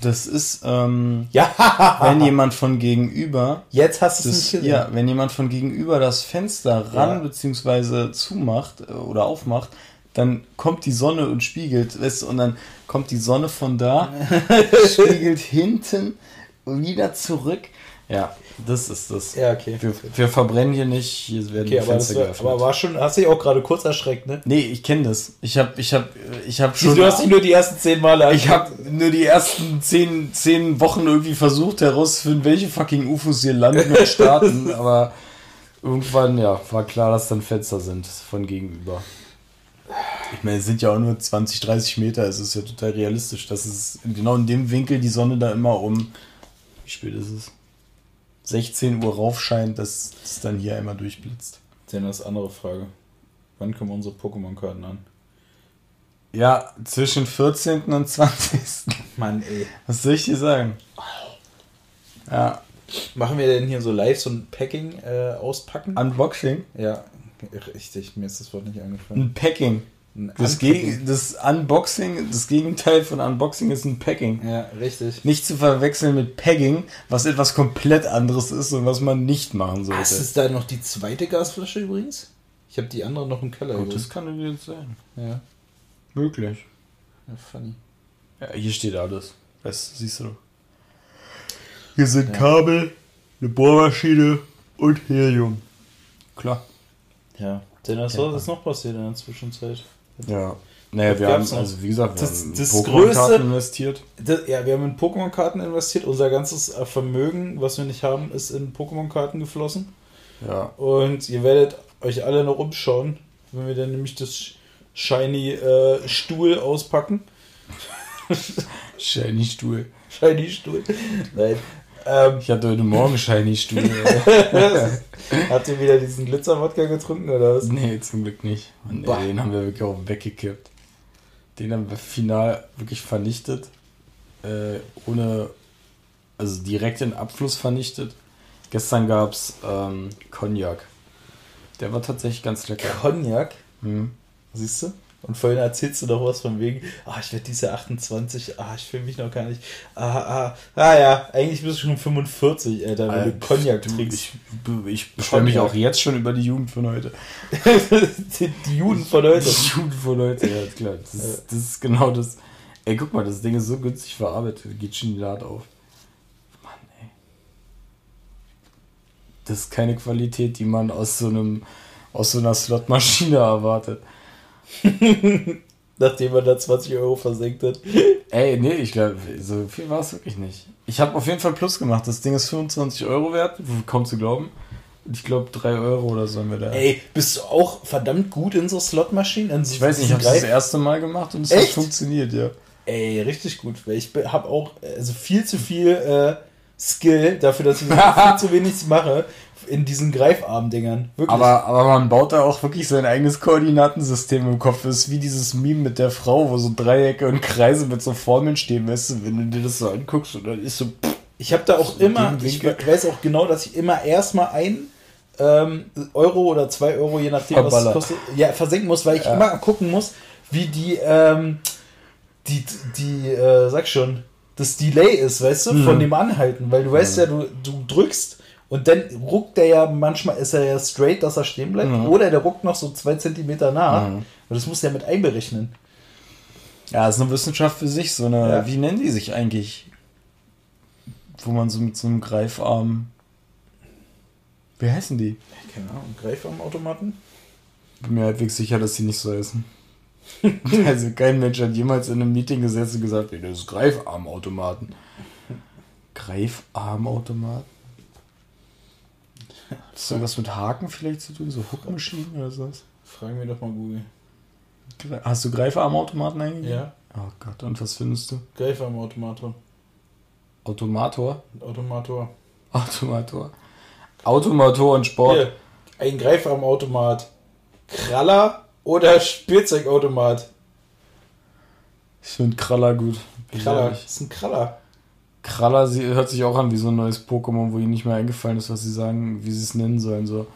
[SPEAKER 2] Das ist, ähm,
[SPEAKER 1] Ja,
[SPEAKER 2] wenn jemand von gegenüber.
[SPEAKER 1] jetzt hast du es
[SPEAKER 2] ja, wenn jemand von gegenüber das Fenster ran
[SPEAKER 1] Ja.
[SPEAKER 2] beziehungsweise zumacht äh, oder aufmacht, dann kommt die Sonne und spiegelt, weißt, du, und dann kommt die Sonne von da, spiegelt hinten wieder zurück. Ja, das ist das.
[SPEAKER 1] Ja, okay.
[SPEAKER 2] Wir, wir verbrennen hier nicht, hier werden
[SPEAKER 1] Okay,
[SPEAKER 2] die
[SPEAKER 1] aber,
[SPEAKER 2] Fenster
[SPEAKER 1] war,
[SPEAKER 2] geöffnet.
[SPEAKER 1] aber war schon, hast dich auch gerade kurz erschreckt, ne?
[SPEAKER 2] nee, ich kenne das. Ich habe ich hab, ich hab schon.
[SPEAKER 1] Du hast dich nur die ersten zehn Male
[SPEAKER 2] Ich habe nur die ersten zehn, zehn Wochen irgendwie versucht herauszufinden, welche fucking UFOs hier landen und starten, aber irgendwann, ja, war klar, dass dann Fenster sind von gegenüber. Ich meine, es sind ja auch nur 20, 30 Meter, es ist ja total realistisch, dass es genau in dem Winkel die Sonne da immer um, wie spät ist es? 16 Uhr raufscheint, dass es dann hier einmal durchblitzt.
[SPEAKER 1] Dann das andere Frage. Wann kommen unsere Pokémon-Karten an?
[SPEAKER 2] Ja, zwischen 14. und 20.
[SPEAKER 1] Mann, ey.
[SPEAKER 2] Was soll ich dir sagen? Ja,
[SPEAKER 1] Machen wir denn hier so live so ein Packing äh, auspacken?
[SPEAKER 2] Unboxing.
[SPEAKER 1] ja, richtig. Mir ist das Wort nicht eingefallen.
[SPEAKER 2] Ein Packing. Das. Geg das Unboxing, das Gegenteil von Unboxing ist ein Packing.
[SPEAKER 1] Ja, richtig.
[SPEAKER 2] Nicht zu verwechseln mit Pegging, was etwas komplett anderes ist und was man nicht machen sollte.
[SPEAKER 1] Hast es da noch die zweite Gasflasche übrigens? Ich habe die andere noch im Keller.
[SPEAKER 2] Gut, das kann natürlich sein.
[SPEAKER 1] ja.
[SPEAKER 2] Möglich.
[SPEAKER 1] ja, funny.
[SPEAKER 2] Ja, hier steht alles. Das siehst du doch. Hier sind
[SPEAKER 1] Ja.
[SPEAKER 2] Kabel, eine Bohrmaschine und Helium. Klar.
[SPEAKER 1] Ja. Denn was
[SPEAKER 2] Ja.
[SPEAKER 1] soll das noch passiert in der Zwischenzeit?
[SPEAKER 2] Ja. Naja,
[SPEAKER 1] Was
[SPEAKER 2] wir haben, also wie gesagt, wir
[SPEAKER 1] Das-
[SPEAKER 2] haben in
[SPEAKER 1] das
[SPEAKER 2] Pokémon-Karten investiert.
[SPEAKER 1] Das, ja, wir haben in Pokémon-Karten investiert. Unser ganzes äh, Vermögen, was wir nicht haben, ist in Pokémon-Karten geflossen.
[SPEAKER 2] Ja.
[SPEAKER 1] Und ihr werdet euch alle noch umschauen, wenn wir dann nämlich das Shiny äh, Stuhl auspacken.
[SPEAKER 2] Shiny Stuhl.
[SPEAKER 1] Shiny Stuhl. Nein. Ähm,
[SPEAKER 2] Ich hatte heute Morgen Shiny Stuhl.
[SPEAKER 1] habt ihr wieder diesen Glitzer-Wodka getrunken oder was?
[SPEAKER 2] nee, zum Glück nicht. Mann, ey, den haben wir wirklich auch weggekippt. Den haben wir final wirklich vernichtet. Äh, ohne, also direkt in Abfluss vernichtet. Gestern gab es ähm, Cognac. Der war tatsächlich ganz lecker.
[SPEAKER 1] Cognac,
[SPEAKER 2] Hm.
[SPEAKER 1] siehst du? Und vorhin erzählst du doch was von wegen, ah, ich werde dieses Jahr 28, ah, ich fühle mich noch gar nicht. Ah, ah, ah ja, eigentlich bist du schon 45, Alter, wenn du Cognac
[SPEAKER 2] du,
[SPEAKER 1] trinkst.
[SPEAKER 2] Ich, ich beschwere mich
[SPEAKER 1] Cognac.
[SPEAKER 2] auch jetzt schon über die Jugend von heute.
[SPEAKER 1] die, die Juden von heute.
[SPEAKER 2] Die Jugend von heute, ja, klar. Das, ist- das ist genau das. Ey, guck mal, das Ding ist so günstig verarbeitet. Geht schon die Lade auf. Mann, ey. Das ist keine Qualität, die man aus so einem aus so einer Slotmaschine erwartet.
[SPEAKER 1] Nachdem man da 20 Euro versenkt hat.
[SPEAKER 2] Ey, nee, ich glaube, so viel war es wirklich nicht. Ich habe auf jeden Fall Plus gemacht. Das Ding ist 25 Euro wert, kaum zu glauben. Ich glaube, 3 Euro oder so haben wir da.
[SPEAKER 1] Ey, bist du auch verdammt gut in so Slotmaschinen?
[SPEAKER 2] Ich weiß nicht, ich habe das erste Mal gemacht und es hat funktioniert, ja.
[SPEAKER 1] Ey, richtig gut, weil ich habe auch also viel zu viel äh, Skill dafür, dass ich viel zu wenig mache in diesen Greifarm-Dingern.
[SPEAKER 2] Aber, aber man baut da auch wirklich sein eigenes Koordinatensystem im Kopf. Das ist wie dieses Meme mit der Frau, wo so Dreiecke und Kreise mit so Formeln stehen, weißt du, wenn du dir das so anguckst und dann ist so. pff,
[SPEAKER 1] ich habe da auch immer, ich weiß auch genau, dass ich immer erstmal ein ähm, Euro oder zwei Euro, je nachdem, was es
[SPEAKER 2] Verballert.
[SPEAKER 1] kostet, ja, versenken muss, weil ich
[SPEAKER 2] Ja.
[SPEAKER 1] immer gucken muss, wie die, ähm, die, die, äh, sag schon, das Delay ist, weißt du, von
[SPEAKER 2] Mhm.
[SPEAKER 1] dem Anhalten, weil du weißt ja, du, du drückst und dann ruckt der ja, manchmal ist er ja straight, dass er stehen bleibt,
[SPEAKER 2] Mhm.
[SPEAKER 1] oder der ruckt noch so zwei Zentimeter nach
[SPEAKER 2] Mhm.
[SPEAKER 1] und das muss der mit einberechnen.
[SPEAKER 2] Ja, ist eine Wissenschaft für sich, so eine,
[SPEAKER 1] Ja.
[SPEAKER 2] wie nennen die sich eigentlich? Wo man so mit so einem Greifarm. Wie heißen die?
[SPEAKER 1] Keine Ahnung, Greifarmautomaten?
[SPEAKER 2] Bin mir halbwegs sicher, dass sie nicht so heißen. also kein Mensch hat jemals in einem Meeting gesessen und gesagt, nee, das ist Greifarmautomaten. Greifarmautomat? Hat das irgendwas mit Haken vielleicht zu tun? So Hookmaschinen oder sowas?
[SPEAKER 1] Fragen wir doch mal Google.
[SPEAKER 2] Hast du Greifarmautomaten eingegeben?
[SPEAKER 1] Ja.
[SPEAKER 2] Oh Gott, und was findest du?
[SPEAKER 1] Greifarmautomator.
[SPEAKER 2] Automator?
[SPEAKER 1] Automator.
[SPEAKER 2] Automator. Automator und Sport.
[SPEAKER 1] Hier, ein Greifarmautomat. Kraller oder Spielzeugautomat?
[SPEAKER 2] Ich finde Kraller gut.
[SPEAKER 1] Kraller. Das ist ein Kraller.
[SPEAKER 2] Kraller sie, hört sich auch an wie so ein neues Pokémon, wo ihnen nicht mehr eingefallen ist, was sie sagen, wie sie es nennen sollen. So,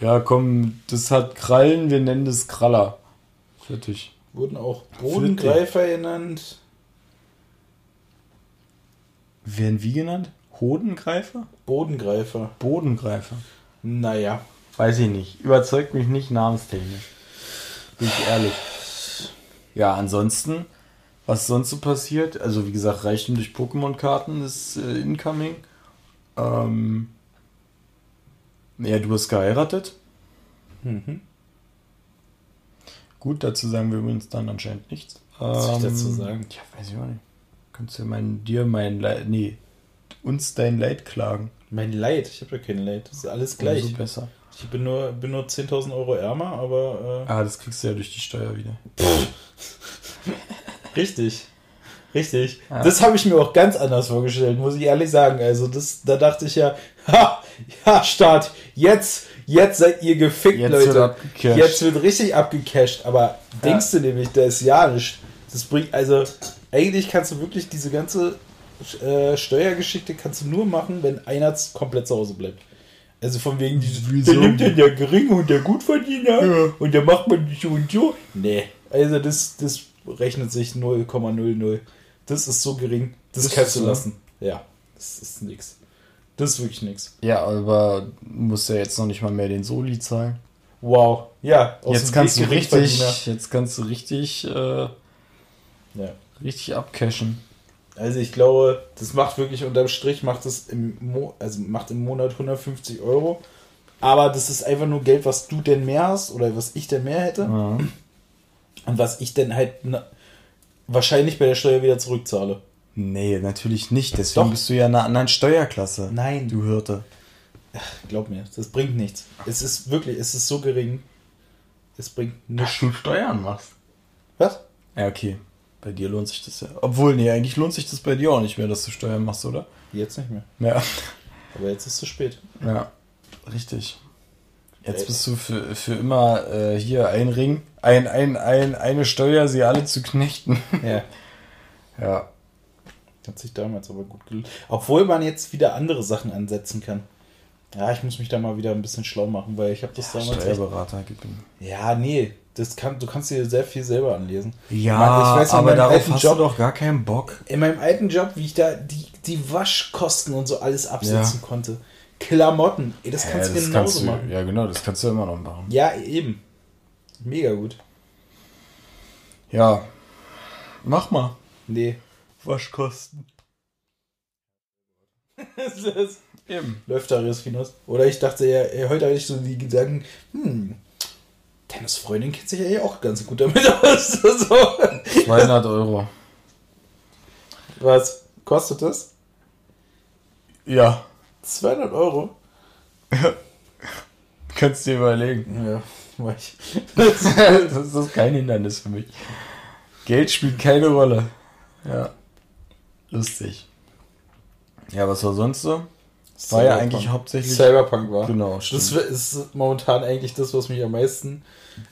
[SPEAKER 2] ja, komm, das hat Krallen, wir nennen das Kraller. Fertig.
[SPEAKER 1] Wurden auch Bodengreifer genannt.
[SPEAKER 2] Werden wie genannt? Hodengreifer?
[SPEAKER 1] Bodengreifer.
[SPEAKER 2] Bodengreifer.
[SPEAKER 1] Naja.
[SPEAKER 2] Weiß ich nicht. Überzeugt mich nicht namenstechnisch. Bin ich ehrlich. Ja, ansonsten, was sonst so passiert, also wie gesagt, Reichen durch Pokémon-Karten ist äh, incoming. Ähm, ja, du hast geheiratet.
[SPEAKER 1] Mhm.
[SPEAKER 2] Gut, dazu sagen wir übrigens dann anscheinend nichts.
[SPEAKER 1] Was soll ich dazu
[SPEAKER 2] Ähm,
[SPEAKER 1] sagen?
[SPEAKER 2] Ja, weiß ich auch nicht. Kannst du mein, dir mein Leid, nee, uns dein Leid klagen.
[SPEAKER 1] Mein Leid. Ich habe ja kein Leid. Das ist alles
[SPEAKER 2] Umso
[SPEAKER 1] gleich.
[SPEAKER 2] besser.
[SPEAKER 1] Ich bin nur, bin nur 10.000 Euro ärmer, aber
[SPEAKER 2] Ah, das kriegst du ja durch die Steuer wieder.
[SPEAKER 1] richtig. Richtig.
[SPEAKER 2] Ja.
[SPEAKER 1] Das habe ich mir auch ganz anders vorgestellt, muss ich ehrlich sagen. Also das, da dachte ich ja, ha, ja, Start, jetzt, jetzt seid ihr gefickt,
[SPEAKER 2] Jetzt
[SPEAKER 1] Leute.
[SPEAKER 2] wird.
[SPEAKER 1] Jetzt wird richtig abgecasht, aber denkst du nämlich, da ist ja nicht. Das bringt, also eigentlich kannst du wirklich diese ganze äh, Steuergeschichte kannst du nur machen, wenn einer komplett zu Hause bleibt. Also von wegen dieses,
[SPEAKER 2] Wieso?
[SPEAKER 1] der nimmt den der Geringe und der Gutverdiener
[SPEAKER 2] Ja.
[SPEAKER 1] und der macht man so und so. Nee, also das, das rechnet sich 0,00. Das ist so gering, das,
[SPEAKER 2] Das
[SPEAKER 1] kannst du lassen. Ja, das ist nix. Das ist wirklich nix.
[SPEAKER 2] Ja, aber musst ja jetzt noch nicht mal mehr den Soli zahlen.
[SPEAKER 1] Wow, ja.
[SPEAKER 2] Jetzt
[SPEAKER 1] dem
[SPEAKER 2] kannst du richtig, jetzt kannst du richtig, äh,
[SPEAKER 1] Ja.
[SPEAKER 2] richtig abcashen.
[SPEAKER 1] Also ich glaube, das macht wirklich unterm Strich, macht es im, Mo also macht im Monat 150 Euro. Aber das ist einfach nur Geld, was du denn mehr hast oder was ich denn mehr hätte
[SPEAKER 2] Ja.
[SPEAKER 1] Und was ich dann halt na, wahrscheinlich bei der Steuer wieder zurückzahle.
[SPEAKER 2] Nee, natürlich nicht. Deswegen
[SPEAKER 1] Doch.
[SPEAKER 2] bist du ja in einer anderen Steuerklasse.
[SPEAKER 1] Nein.
[SPEAKER 2] Du Hirte.
[SPEAKER 1] Glaub mir, das bringt nichts. Es ist wirklich, es ist so gering. Es bringt nichts.
[SPEAKER 2] du Steuern machst.
[SPEAKER 1] Was?
[SPEAKER 2] Ja, okay. Bei dir lohnt sich das ja. Obwohl, nee, eigentlich lohnt sich das bei dir auch nicht mehr, dass du Steuern machst, oder?
[SPEAKER 1] Jetzt nicht mehr.
[SPEAKER 2] Ja.
[SPEAKER 1] Aber jetzt ist es zu spät.
[SPEAKER 2] Ja, richtig. Jetzt bist du für, für immer äh, hier ein Ring, ein, ein, ein, eine Steuer, sie alle zu knechten.
[SPEAKER 1] Ja.
[SPEAKER 2] Ja.
[SPEAKER 1] Hat sich damals aber gut gelöst. Obwohl man jetzt wieder andere Sachen ansetzen kann. Ja, ich muss mich da mal wieder ein bisschen schlau machen, weil ich habe das damals echt
[SPEAKER 2] Steuerberater gib ihm.
[SPEAKER 1] Ja, nee, das kann, du kannst dir sehr viel selber anlesen.
[SPEAKER 2] Ja,
[SPEAKER 1] ich weiß
[SPEAKER 2] aber darauf hast
[SPEAKER 1] Job-
[SPEAKER 2] du doch gar keinen Bock.
[SPEAKER 1] In meinem alten Job, wie ich da die, die Waschkosten und so alles absetzen konnte. Klamotten, ey, das kannst du
[SPEAKER 2] das
[SPEAKER 1] genauso
[SPEAKER 2] kannst du,
[SPEAKER 1] machen.
[SPEAKER 2] Ja, genau, das kannst du immer noch machen.
[SPEAKER 1] Ja, eben. Mega gut.
[SPEAKER 2] Ja. Mach mal.
[SPEAKER 1] Nee.
[SPEAKER 2] Waschkosten.
[SPEAKER 1] das ist-
[SPEAKER 2] Eben.
[SPEAKER 1] Läuft da Finos. Oder ich dachte ja, ey, heute hatte ich so die Gedanken, hm, Dennis Freundin kennt sich ja eh auch ganz gut damit aus. so.
[SPEAKER 2] 200 Euro.
[SPEAKER 1] Was kostet das?
[SPEAKER 2] Ja.
[SPEAKER 1] 200 Euro?
[SPEAKER 2] Kannst dir überlegen.
[SPEAKER 1] Ja, mach ich.
[SPEAKER 2] das ist kein Hindernis für mich. Geld spielt keine Rolle. Ja. Lustig. Ja, was war sonst so? War ja eigentlich hauptsächlich.
[SPEAKER 1] Cyberpunk war.
[SPEAKER 2] Genau, stimmt.
[SPEAKER 1] Das ist momentan eigentlich das, was mich am meisten.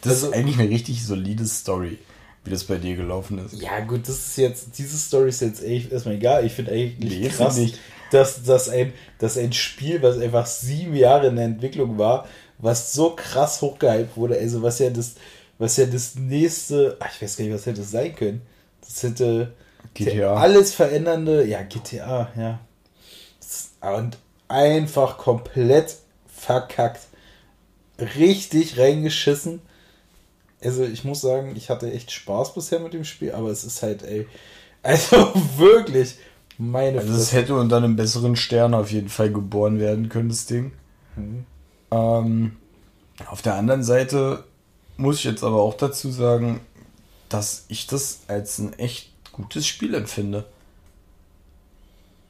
[SPEAKER 2] Das
[SPEAKER 1] also-
[SPEAKER 2] ist eigentlich eine richtig solide Story, wie das bei dir gelaufen ist.
[SPEAKER 1] Ja, gut, das ist jetzt, diese Story ist jetzt echt erstmal egal. Ich finde eigentlich
[SPEAKER 2] Nee,
[SPEAKER 1] krass,
[SPEAKER 2] ich.
[SPEAKER 1] Dass, dass, ein, dass ein Spiel, was einfach sieben Jahre in der Entwicklung war, was so krass hochgehypt wurde, also was ja das, was ja das nächste, ach, ich weiß gar nicht, was hätte es sein können. Das hätte
[SPEAKER 2] GTA.
[SPEAKER 1] alles verändernde, ja, GTA, ja. Das- Und einfach komplett verkackt. Richtig reingeschissen. Also ich muss sagen, ich hatte echt Spaß bisher mit dem Spiel, aber es ist halt, ey, also wirklich meine
[SPEAKER 2] Also es hätte unter einem besseren Stern auf jeden Fall geboren werden können, das Ding.
[SPEAKER 1] Mhm.
[SPEAKER 2] Ähm, auf der anderen Seite muss ich jetzt aber auch dazu sagen, dass ich das als ein echt gutes Spiel empfinde.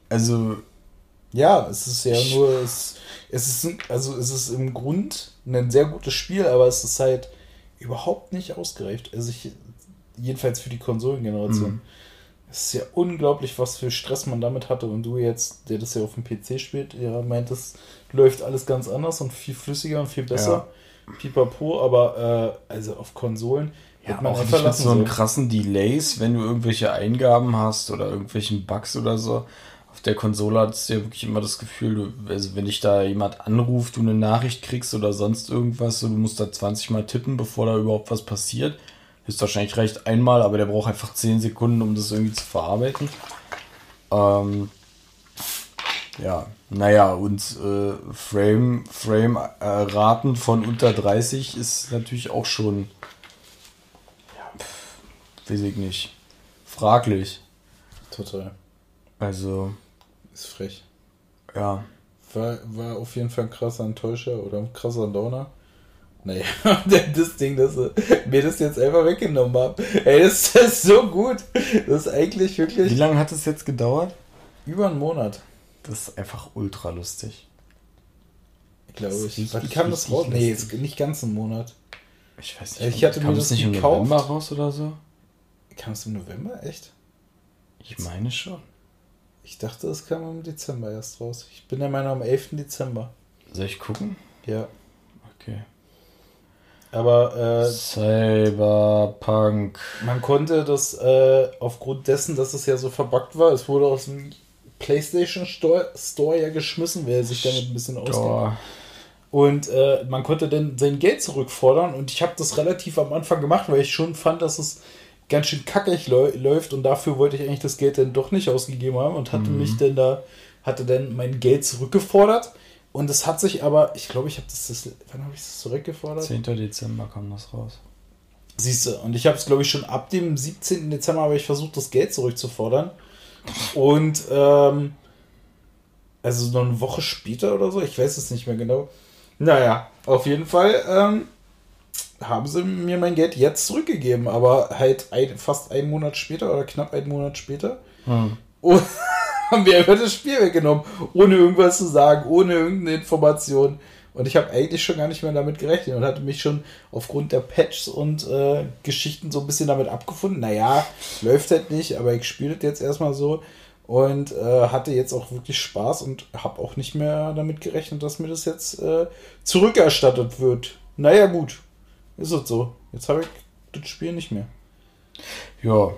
[SPEAKER 2] Also
[SPEAKER 1] Ja, es ist ja nur, es, es ist, also es ist im Grund ein sehr gutes Spiel, aber es ist halt überhaupt nicht ausgereift. Also ich, jedenfalls für die Konsolengeneration.
[SPEAKER 2] Mhm.
[SPEAKER 1] Es ist ja unglaublich, was für Stress man damit hatte. Und du jetzt, der das ja auf dem PC spielt, ja, meint, es läuft alles ganz anders und viel flüssiger und viel besser. Pipapo, aber äh, also auf Konsolen
[SPEAKER 2] Ja,
[SPEAKER 1] man
[SPEAKER 2] auch nicht mit so einen krassen Delays, wenn du irgendwelche Eingaben hast oder irgendwelchen Bugs oder so. Auf der Konsole hattest du ja wirklich immer das Gefühl, du, also wenn dich da jemand anruft, du eine Nachricht kriegst oder sonst irgendwas, so, du musst da 20 Mal tippen, bevor da überhaupt was passiert. Höchstwahrscheinlich reicht einmal, aber der braucht einfach 10 Sekunden, um das irgendwie zu verarbeiten. Ähm, ja, naja, und äh, Frame, Frame äh, Raten von unter 30 ist natürlich auch schon weiß ich nicht. Fraglich.
[SPEAKER 1] Total.
[SPEAKER 2] Also,
[SPEAKER 1] Ist frech.
[SPEAKER 2] ja.
[SPEAKER 1] War, war auf jeden Fall ein krasser Enttäuscher oder ein krasser Downer. Naja, das Ding, dass mir das jetzt einfach weggenommen haben. Ey, das ist so gut. Das ist eigentlich
[SPEAKER 2] Wie
[SPEAKER 1] wirklich
[SPEAKER 2] lange hat es jetzt gedauert?
[SPEAKER 1] über einen Monat,
[SPEAKER 2] Das ist einfach ultra lustig.
[SPEAKER 1] glaube
[SPEAKER 2] Das
[SPEAKER 1] ich. Wann
[SPEAKER 2] richtig,
[SPEAKER 1] kam das raus? Nee, ist nicht ganz einen Monat.
[SPEAKER 2] Ich weiß
[SPEAKER 1] Ich hatte
[SPEAKER 2] kam
[SPEAKER 1] mir das
[SPEAKER 2] nicht im
[SPEAKER 1] gekauft.
[SPEAKER 2] November raus oder so?
[SPEAKER 1] Kam es im November? Echt?
[SPEAKER 2] Ich meine schon.
[SPEAKER 1] Ich dachte, es kam im Dezember erst raus. Ich bin der Meinung am 11. Dezember.
[SPEAKER 2] Soll ich gucken?
[SPEAKER 1] Ja. Aber äh,
[SPEAKER 2] Cyberpunk.
[SPEAKER 1] Man konnte das äh, aufgrund dessen, dass es ja so verbuggt war, es wurde aus dem PlayStation Store, Store ja geschmissen, wer sich damit ein bisschen auskennt. Und äh, man konnte dann sein Geld zurückfordern und ich habe das relativ am Anfang gemacht, weil ich schon fand, dass es ganz schön kackig läu- läuft und dafür wollte ich eigentlich das Geld dann doch nicht ausgegeben haben und hatte mich dann da, hatte dann mein Geld zurückgefordert und es hat sich aber, ich glaube, ich habe das, das, wann habe ich das zurückgefordert?
[SPEAKER 2] 10. Dezember kam das raus.
[SPEAKER 1] Siehst du, und ich habe es, glaube ich, schon ab dem 17. Dezember habe ich versucht, das Geld zurückzufordern. Und ähm, also noch eine Woche später oder so, ich weiß es nicht mehr genau. Naja, auf jeden Fall ähm, haben sie mir mein Geld jetzt zurückgegeben, aber halt ein, fast einen Monat später oder knapp einen Monat später.
[SPEAKER 2] Hm.
[SPEAKER 1] Und haben wir einfach das Spiel weggenommen, ohne irgendwas zu sagen, ohne irgendeine Information. Und ich habe eigentlich schon gar nicht mehr damit gerechnet und hatte mich schon aufgrund der Patches und äh, Geschichten so ein bisschen damit abgefunden. Naja, läuft halt nicht, aber ich spiele das jetzt erstmal so und äh, hatte jetzt auch wirklich Spaß und habe auch nicht mehr damit gerechnet, dass mir das jetzt äh, zurückerstattet wird. Naja, gut, ist es so. Jetzt habe ich das Spiel nicht mehr,
[SPEAKER 2] Ja.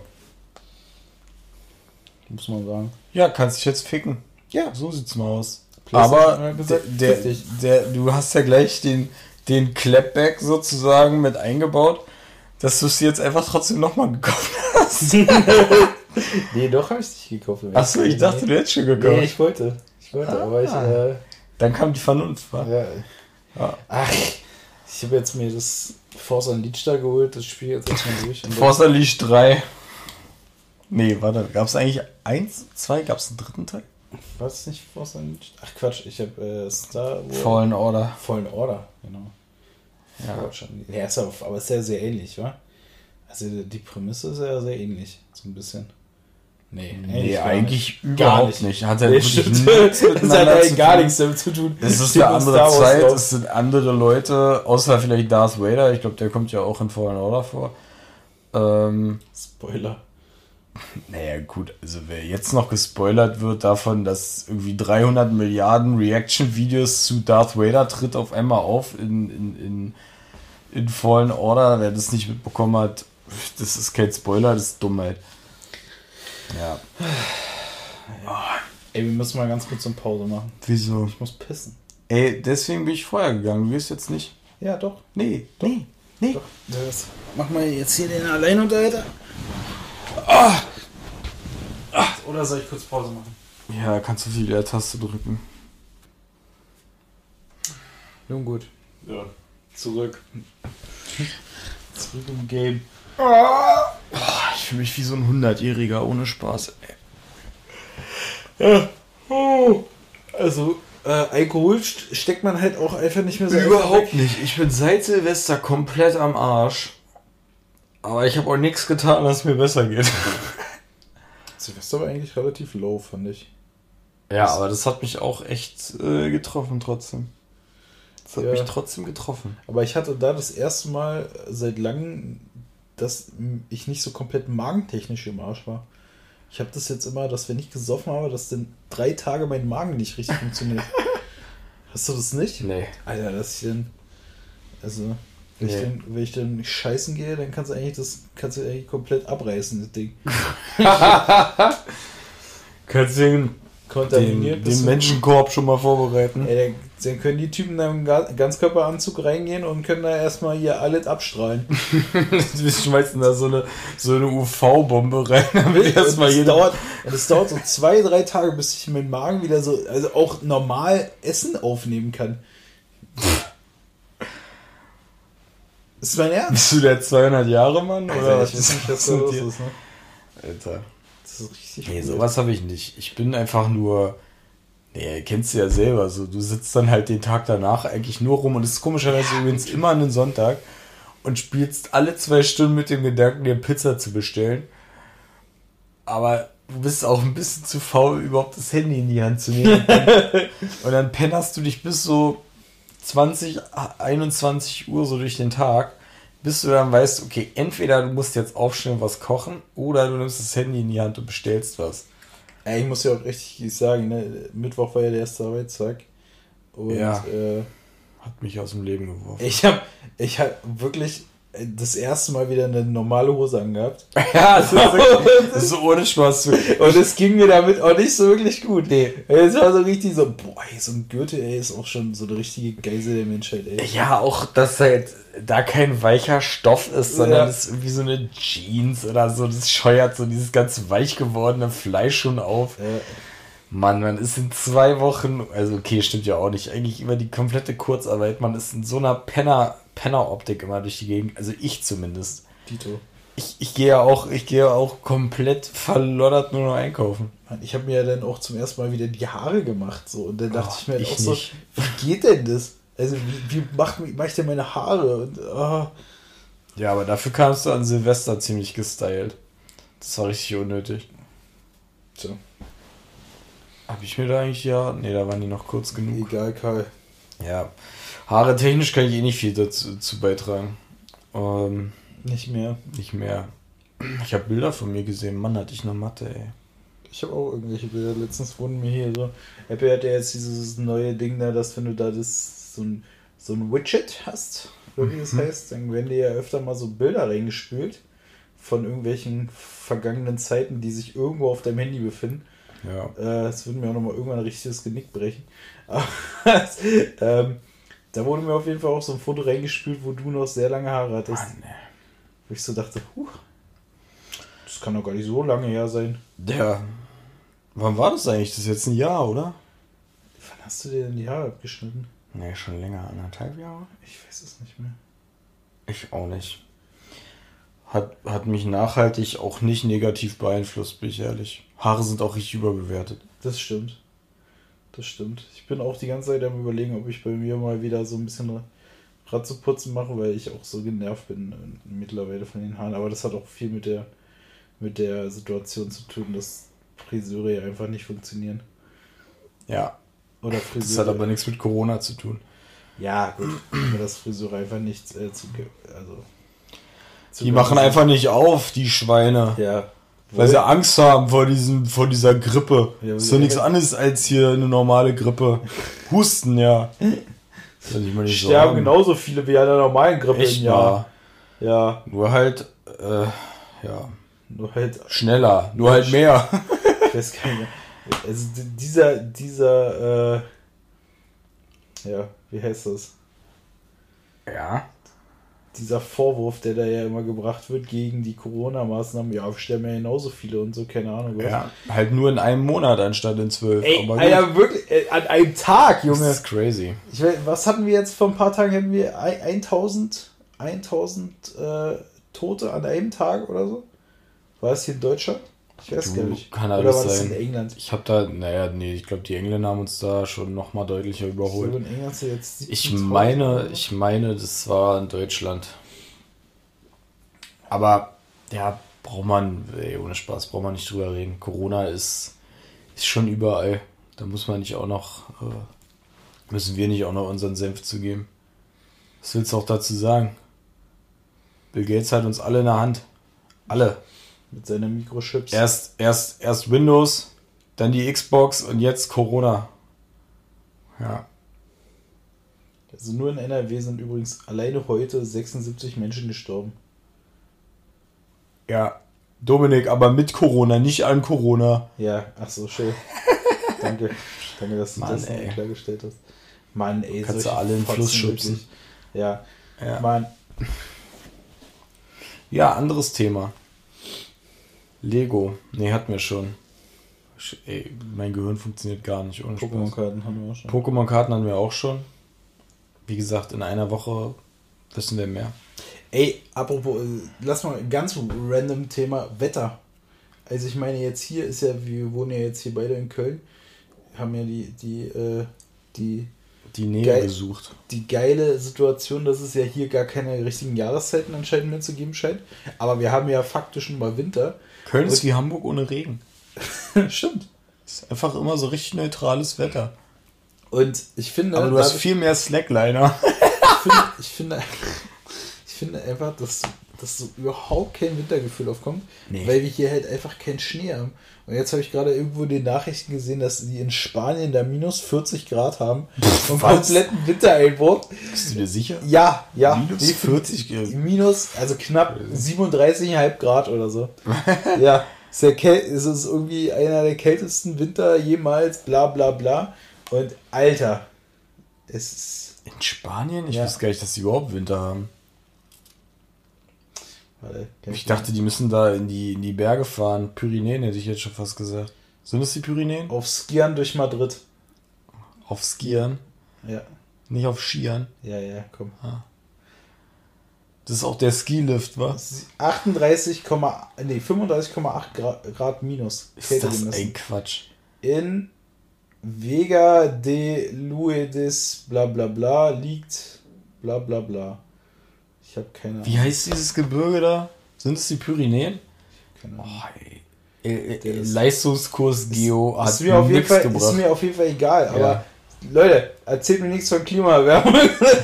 [SPEAKER 1] Muss man sagen.
[SPEAKER 2] Ja, kannst dich jetzt ficken.
[SPEAKER 1] Ja,
[SPEAKER 2] So sieht's mal aus. Aber
[SPEAKER 1] hat gesagt,
[SPEAKER 2] der,
[SPEAKER 1] dich.
[SPEAKER 2] der, du hast ja gleich den, den Clapback sozusagen mit eingebaut, dass du es jetzt einfach trotzdem nochmal gekauft hast.
[SPEAKER 1] Nee, doch habe ich es nicht gekauft.
[SPEAKER 2] Achso, ich dachte, du hättest schon gekauft.
[SPEAKER 1] Nee, ich wollte. Ich wollte,
[SPEAKER 2] Ah.
[SPEAKER 1] aber ich. Äh,
[SPEAKER 2] Dann kam die Vernunft. wa?
[SPEAKER 1] ja.
[SPEAKER 2] Ja.
[SPEAKER 1] Ach, ich habe jetzt mir das Force Unleashed da geholt, das Spiel jetzt erstmal durch.
[SPEAKER 2] Force Unleashed 3. Nee, warte, gab es eigentlich eins, zwei, gab es einen dritten Teil?
[SPEAKER 1] es nicht Force Unleashed? Ach Quatsch, ich habe äh, Star Wars.
[SPEAKER 2] Fallen Order.
[SPEAKER 1] Fallen Order, genau.
[SPEAKER 2] Ja.
[SPEAKER 1] Quatsch. Ja, ist aber, aber ist ja sehr ähnlich, wa? Also die Prämisse ist ja sehr ähnlich, so ein bisschen. Nee,
[SPEAKER 2] Nee, eigentlich
[SPEAKER 1] nicht.
[SPEAKER 2] überhaupt nicht. Hat ja
[SPEAKER 1] Nee,
[SPEAKER 2] wirklich nichts
[SPEAKER 1] Das hat gar nichts damit zu tun.
[SPEAKER 2] Es ist eine
[SPEAKER 1] in
[SPEAKER 2] andere Zeit,
[SPEAKER 1] drauf.
[SPEAKER 2] es sind andere Leute, außer vielleicht Darth Vader. Ich glaube, der kommt ja auch in Fallen Order vor. Ähm,
[SPEAKER 1] Spoiler.
[SPEAKER 2] Naja, gut, also wer jetzt noch gespoilert wird davon, dass irgendwie 300 Milliarden Reaction-Videos zu Darth Vader tritt auf einmal auf in, in, in, in Fallen Order, wer das nicht mitbekommen hat, das ist kein Spoiler, das ist Dummheit. Ja.
[SPEAKER 1] Ey, wir müssen mal ganz kurz eine Pause machen.
[SPEAKER 2] Wieso?
[SPEAKER 1] Ich muss pissen.
[SPEAKER 2] Ey, deswegen bin ich vorher gegangen. Du wirst jetzt nicht.
[SPEAKER 1] Ja, doch.
[SPEAKER 2] Nee, nee, nee.
[SPEAKER 1] Doch. Das. Mach mal jetzt hier den Alleinunterhalter. Ah. Ah. Oder soll ich kurz Pause machen?
[SPEAKER 2] Ja, kannst du die Leertaste drücken.
[SPEAKER 1] Nun gut.
[SPEAKER 3] Ja, zurück.
[SPEAKER 1] Zurück im Game.
[SPEAKER 2] Ich fühle mich wie so ein 100-Jähriger ohne Spaß.
[SPEAKER 1] Ja. Oh. Also, äh, Alkohol st- steckt man halt auch einfach nicht mehr so
[SPEAKER 2] Überhaupt
[SPEAKER 1] weg.
[SPEAKER 2] nicht. Ich bin seit Silvester komplett am Arsch. Aber ich habe auch nichts getan, dass es mir besser geht.
[SPEAKER 1] Silvester war eigentlich relativ low, fand ich.
[SPEAKER 2] Ja, aber das hat mich auch echt äh, getroffen trotzdem. Das hat
[SPEAKER 1] Ja.
[SPEAKER 2] mich trotzdem getroffen.
[SPEAKER 1] Aber ich hatte da das erste Mal seit langem, dass ich nicht so komplett magentechnisch im Arsch war. Ich habe das jetzt immer, dass wenn ich gesoffen habe, dass dann drei Tage mein Magen nicht richtig funktioniert. Hast du das nicht?
[SPEAKER 2] Nee.
[SPEAKER 1] Alter, dass ich dann. Also, wenn, ich
[SPEAKER 2] Nee.
[SPEAKER 1] dann, wenn ich dann scheißen gehe, dann kannst du eigentlich das kannst du eigentlich komplett abreißen, das Ding.
[SPEAKER 2] Kannst du den,
[SPEAKER 1] Kontaminiert
[SPEAKER 2] den, den Menschenkorb schon mal vorbereiten?
[SPEAKER 1] Ey, dann- dann können die Typen da im Ga- Ganzkörperanzug reingehen und können da erstmal hier alles abstrahlen.
[SPEAKER 2] Wir schmeißen da so eine, so eine UV-Bombe rein, damit
[SPEAKER 1] Und
[SPEAKER 2] erstmal
[SPEAKER 1] das,
[SPEAKER 2] jeder.
[SPEAKER 1] dauert, und das dauert so zwei, drei Tage, bis ich meinen Magen wieder so, also auch normal Essen aufnehmen kann. Ist mein Ernst?
[SPEAKER 2] Bist du der 200 Jahre Mann? Oder
[SPEAKER 1] Alter,
[SPEAKER 2] was
[SPEAKER 1] ich weiß nicht, was da los ist, ne?
[SPEAKER 2] Alter.
[SPEAKER 1] Das ist richtig
[SPEAKER 2] Nee,
[SPEAKER 1] weird.
[SPEAKER 2] sowas habe ich nicht. Ich bin einfach nur. Nee, kennst du ja selber. So, du sitzt dann halt den Tag danach eigentlich nur rum und es ist komischerweise übrigens immer an einem Sonntag und spielst alle zwei Stunden mit dem Gedanken, dir Pizza zu bestellen. Aber du bist auch ein bisschen zu faul, überhaupt das Handy in die Hand zu nehmen. Und dann, und dann pennerst du dich bis so 20, 21 Uhr so durch den Tag, bis du dann weißt, okay, entweder du musst jetzt aufstehen und was kochen oder du nimmst das Handy in die Hand und bestellst was.
[SPEAKER 1] Ey, ich muss ja auch richtig sagen, ne? Mittwoch war ja der erste Arbeitstag. Und
[SPEAKER 2] Ja.
[SPEAKER 1] äh,
[SPEAKER 2] Hat mich aus dem Leben geworfen.
[SPEAKER 1] ich habe ich hab wirklich das erste Mal wieder eine normale Hose angehabt.
[SPEAKER 2] Ja, das ist, wirklich, das ist so ohne Spaß.
[SPEAKER 1] Und es ging mir damit auch nicht so wirklich gut. Nee. Es war so richtig so, boah, ey, so ein Gürtel, ey, ist auch schon so eine richtige Geise der Menschheit, ey.
[SPEAKER 2] Ja, auch, dass halt da kein weicher Stoff ist, sondern
[SPEAKER 1] Ja.
[SPEAKER 2] das ist irgendwie so eine Jeans oder so. Das scheuert so dieses ganz weich gewordene Fleisch schon auf.
[SPEAKER 1] Äh,
[SPEAKER 2] Mann, man ist in zwei Wochen, also okay, stimmt ja auch nicht, eigentlich über die komplette Kurzarbeit, man ist in so einer Penner, Penner-Optik immer durch die Gegend, also ich zumindest.
[SPEAKER 1] Tito.
[SPEAKER 2] Ich, ich gehe ja auch, ich gehe auch komplett verloddert nur noch einkaufen.
[SPEAKER 1] Mann, ich habe mir ja dann auch zum ersten Mal wieder die Haare gemacht. So. Und dann dachte
[SPEAKER 2] Oh,
[SPEAKER 1] ich mir halt
[SPEAKER 2] ich
[SPEAKER 1] auch so,
[SPEAKER 2] nicht.
[SPEAKER 1] wie geht denn das? Also wie, wie mache mach ich denn meine Haare? Und, ah,
[SPEAKER 2] Ja, aber dafür kamst du an Silvester ziemlich gestylt. Das war richtig unnötig.
[SPEAKER 1] tja,
[SPEAKER 2] Hab ich mir da eigentlich ja. Nee, da waren die noch kurz genug.
[SPEAKER 1] egal, Karl.
[SPEAKER 2] Ja. Haare technisch kann ich eh nicht viel dazu zu beitragen. Ähm,
[SPEAKER 1] Nicht mehr.
[SPEAKER 2] nicht mehr. Ich habe Bilder von mir gesehen. Mann, hatte ich eine Matte, ey.
[SPEAKER 1] Ich habe auch irgendwelche Bilder. Letztens wurden mir hier so. Apple hat ja jetzt dieses neue Ding da, dass wenn du da das so ein, so ein Widget hast, oder wie das heißt, dann werden dir ja öfter mal so Bilder reingespült von irgendwelchen vergangenen Zeiten, die sich irgendwo auf deinem Handy befinden.
[SPEAKER 2] Ja.
[SPEAKER 1] Äh, Das würde mir auch nochmal irgendwann ein richtiges Genick brechen. Aber, ähm, da wurde mir auf jeden Fall auch so ein Foto reingespült, wo du noch sehr lange Haare hattest.
[SPEAKER 2] Mann.
[SPEAKER 1] Wo ich so dachte, huh, das kann doch gar nicht so lange her sein.
[SPEAKER 2] Der. Wann war das eigentlich? Das ist jetzt ein Jahr, oder?
[SPEAKER 1] Wann hast du dir denn die Haare abgeschnitten?
[SPEAKER 2] Nee, schon länger, anderthalb Jahre.
[SPEAKER 1] Ich weiß es nicht mehr.
[SPEAKER 2] Ich auch nicht. Hat, hat mich nachhaltig auch nicht negativ beeinflusst, bin ich ehrlich. Haare sind auch richtig überbewertet.
[SPEAKER 1] Das stimmt. Das stimmt. Ich bin auch die ganze Zeit am überlegen, ob ich bei mir mal wieder so ein bisschen Rad zu putzen mache, weil ich auch so genervt bin äh, mittlerweile von den Haaren. Aber das hat auch viel mit der, mit der Situation zu tun, dass Friseure ja einfach nicht funktionieren.
[SPEAKER 2] Ja,
[SPEAKER 1] Oder
[SPEAKER 2] das
[SPEAKER 1] Friseure.
[SPEAKER 2] hat aber nichts mit Corona zu tun.
[SPEAKER 1] ja, gut. Aber dass Friseure einfach nichts äh, zu. Also, zu
[SPEAKER 2] Die machen einfach nicht auf, die Schweine.
[SPEAKER 1] Ja.
[SPEAKER 2] Weil sie Angst haben vor, diesem, vor dieser Grippe.
[SPEAKER 1] Ja,
[SPEAKER 2] ist doch nichts
[SPEAKER 1] ja.
[SPEAKER 2] anderes als hier eine normale Grippe. Husten, ja.
[SPEAKER 1] Sterben
[SPEAKER 2] sagen.
[SPEAKER 1] genauso viele wie an der normalen Grippe
[SPEAKER 2] Echt
[SPEAKER 1] im Jahr.
[SPEAKER 2] wahr.
[SPEAKER 1] Ja,
[SPEAKER 2] Nur halt, äh, ja,
[SPEAKER 1] nur halt
[SPEAKER 2] schneller. Nur halt mehr.
[SPEAKER 1] Ich weiß gar nicht mehr. Also di- dieser, dieser, äh, ja, wie heißt das?
[SPEAKER 2] Ja.
[SPEAKER 1] Dieser Vorwurf, der da ja immer gebracht wird gegen die Corona-Maßnahmen, ja, sterben ja genauso viele und so, keine Ahnung. was.
[SPEAKER 2] Ja, halt nur in einem Monat anstatt in zwölf.
[SPEAKER 1] Ey,
[SPEAKER 2] Aber.
[SPEAKER 1] Alter, wirklich, äh, an einem Tag,
[SPEAKER 2] das
[SPEAKER 1] Junge.
[SPEAKER 2] ist crazy.
[SPEAKER 1] Ich was hatten wir jetzt vor ein paar Tagen? Hatten wir ein- 1000, 1000 äh, Tote an einem Tag oder so? War es hier in Deutschland? Ich weiß
[SPEAKER 2] Du,
[SPEAKER 1] gar nicht.
[SPEAKER 2] kann
[SPEAKER 1] oder
[SPEAKER 2] alles sein.
[SPEAKER 1] in England?
[SPEAKER 2] Ich hab da, naja, nee, ich glaube, die Engländer haben uns da schon nochmal deutlicher
[SPEAKER 1] Ich glaube,
[SPEAKER 2] überholt.
[SPEAKER 1] in England sind jetzt
[SPEAKER 2] Ich
[SPEAKER 1] 17.000
[SPEAKER 2] meine, ich meine, das war in Deutschland. Aber, ja, braucht man, ey, ohne Spaß, braucht man nicht drüber reden. Corona ist, ist schon überall. Da muss man nicht auch noch, äh, müssen wir nicht auch noch unseren Senf zugeben. Was willst du auch dazu sagen? Bill Gates hat uns alle in der Hand. Alle.
[SPEAKER 1] Mit seinen Mikrochips.
[SPEAKER 2] Erst, erst, erst Windows, dann die Xbox und jetzt Corona. Ja.
[SPEAKER 1] Also nur in NRW sind übrigens alleine heute 76 Menschen gestorben.
[SPEAKER 2] Ja. Dominik, aber mit Corona, nicht an Corona.
[SPEAKER 1] Ja, ach so, schön. Danke. Danke, dass du
[SPEAKER 2] Mann,
[SPEAKER 1] das
[SPEAKER 2] ey.
[SPEAKER 1] klargestellt hast. Mann, ey,
[SPEAKER 2] Kannst du alle in den Fluss schubsen.
[SPEAKER 1] Ja.
[SPEAKER 2] Ja.
[SPEAKER 1] Mann,
[SPEAKER 2] Ja, anderes Thema. Lego. Nee, hatten wir schon. Sch- Ey, mein Gehirn funktioniert gar nicht.
[SPEAKER 1] Pokémon-Karten haben wir auch schon.
[SPEAKER 2] Pokémon-Karten hatten wir auch schon. Wie gesagt, in einer Woche wissen wir mehr.
[SPEAKER 1] Ey, apropos, äh, lass mal ein ganz random Thema Wetter. Also ich meine jetzt hier ist ja, wir wohnen ja jetzt hier beide in Köln, haben ja die, die, äh, die,
[SPEAKER 2] Die Nähe
[SPEAKER 1] Geil.
[SPEAKER 2] gesucht.
[SPEAKER 1] die geile Situation, dass es ja hier gar keine richtigen Jahreszeiten anscheinend mehr zu geben scheint. Aber wir haben ja faktisch schon mal Winter.
[SPEAKER 2] Köln ist wie Hamburg ohne Regen.
[SPEAKER 1] Stimmt.
[SPEAKER 2] Ist einfach immer so richtig neutrales Wetter.
[SPEAKER 1] Und ich finde,
[SPEAKER 2] Aber du hast viel mehr Slackliner.
[SPEAKER 1] ich finde, ich finde, ich finde einfach, dass, dass so überhaupt kein Wintergefühl aufkommt,
[SPEAKER 2] Nee.
[SPEAKER 1] weil wir hier halt einfach keinen Schnee haben. Und jetzt habe ich gerade irgendwo in den Nachrichten gesehen, dass die in Spanien da minus 40 Grad haben und
[SPEAKER 2] was?
[SPEAKER 1] kompletten Wintereinbruch.
[SPEAKER 2] Bist du dir sicher?
[SPEAKER 1] Ja, ja.
[SPEAKER 2] Minus
[SPEAKER 1] Die-
[SPEAKER 2] 40 Grad.
[SPEAKER 1] Minus, also knapp 37,5 Grad oder so. ja, ist der es ist irgendwie einer der kältesten Winter jemals, bla bla bla. Und Alter, es ist.
[SPEAKER 2] In Spanien? Ich
[SPEAKER 1] Ja.
[SPEAKER 2] wusste gar nicht, dass die überhaupt Winter haben.
[SPEAKER 1] Warte, kann
[SPEAKER 2] Ich dachte, die müssen da in die, in die Berge fahren. Pyrenäen hätte ich jetzt schon fast gesagt. Sind es die Pyrenäen?
[SPEAKER 1] Auf Skiern durch Madrid.
[SPEAKER 2] Auf Skiern,
[SPEAKER 1] Ja,
[SPEAKER 2] nicht auf Skiern.
[SPEAKER 1] ja, ja, komm.
[SPEAKER 2] Das ist auch der Skilift, wa?
[SPEAKER 1] 38, nee, 35,8 Grad, Grad minus.
[SPEAKER 2] Ist
[SPEAKER 1] Kälte
[SPEAKER 2] das
[SPEAKER 1] gemessen.
[SPEAKER 2] ein Quatsch?
[SPEAKER 1] In Vega de Luedes bla bla bla liegt bla bla bla. Ich habe keine
[SPEAKER 2] Wie heißt dieses Gebirge da? Sind es die Pyrenäen?
[SPEAKER 1] keine
[SPEAKER 2] Oh,
[SPEAKER 1] Ahnung.
[SPEAKER 2] ey. Äh,
[SPEAKER 1] Der
[SPEAKER 2] äh,
[SPEAKER 1] ist-
[SPEAKER 2] Leistungskurs Geo hat
[SPEAKER 1] ist, mir auf jeden Fall, ist mir auf jeden Fall egal, aber
[SPEAKER 2] Ja.
[SPEAKER 1] Leute, erzählt mir nichts von Klimaerwärmung.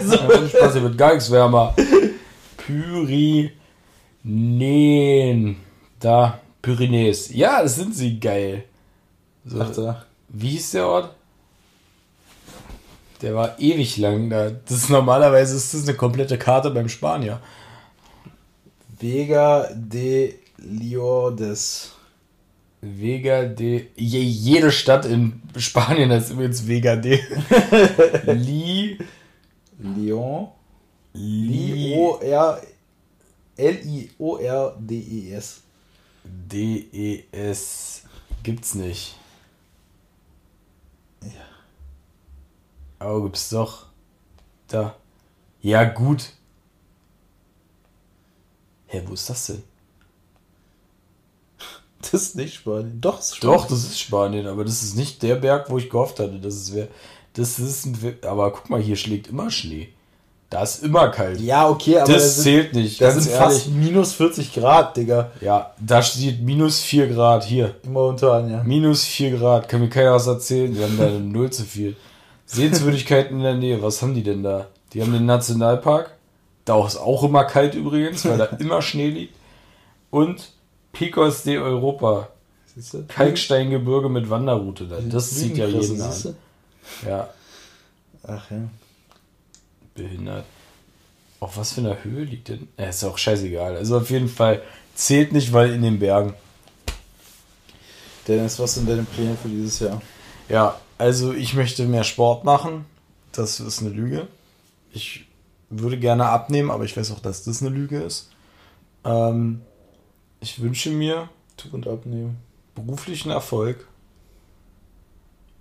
[SPEAKER 1] so.
[SPEAKER 2] Ja, Spaß, hier wird gar nichts wärmer. Pyrenäen. Da, Pyrenäes. Ja, das sind sie geil. So,
[SPEAKER 1] Ach, da.
[SPEAKER 2] wie hieß der Ort? Der war ewig lang da. Das ist normalerweise ist das eine komplette Karte beim Spanier.
[SPEAKER 1] Vega de Liordes.
[SPEAKER 2] Vega de. Je, jede Stadt in Spanien heißt übrigens Vega de. Li.
[SPEAKER 1] Lyon.
[SPEAKER 2] Li.
[SPEAKER 1] L-I-O-R L-I-O-R-D-E-S.
[SPEAKER 2] D-E-S. Gibt's nicht. Aber gibt's doch. Da. Ja, gut. Hä, wo ist das denn?
[SPEAKER 1] Das ist nicht Spanien. Doch, ist Spanien.
[SPEAKER 2] Doch, das ist Spanien, aber das ist nicht der Berg, wo ich gehofft hatte. Das ist wer. Das ist ein. Aber guck mal, hier schlägt immer Schnee. Da ist immer kalt.
[SPEAKER 1] Ja, okay, aber
[SPEAKER 2] das
[SPEAKER 1] das sind,
[SPEAKER 2] zählt nicht.
[SPEAKER 1] das sind
[SPEAKER 2] ehrlich.
[SPEAKER 1] fast minus 40 Grad, Digga.
[SPEAKER 2] Ja, da steht minus 4 Grad. Hier.
[SPEAKER 1] Immer unter an, ja.
[SPEAKER 2] Minus 4 Grad. Kann mir keiner was erzählen. Wir haben da eine Null zu viel. Sehenswürdigkeiten in der Nähe. Was haben die denn da? Die haben den Nationalpark. Da ist auch immer kalt übrigens, weil da immer Schnee liegt. Und Picos de Europa. Kalksteingebirge mit Wanderroute. Da. Das zieht ja jeden an. Ja,
[SPEAKER 1] Ach ja.
[SPEAKER 2] behindert. Auf was für einer Höhe liegt denn? Ja, ist auch scheißegal. Also auf jeden Fall zählt nicht, weil in den Bergen.
[SPEAKER 1] Dennis, was sind deine Pläne für dieses Jahr?
[SPEAKER 2] Ja, also ich möchte mehr Sport machen. Das ist eine Lüge. Ich würde gerne abnehmen, aber ich weiß auch, dass das eine Lüge ist. Ähm, ich wünsche mir
[SPEAKER 1] Tu und abnehmen.
[SPEAKER 2] beruflichen Erfolg.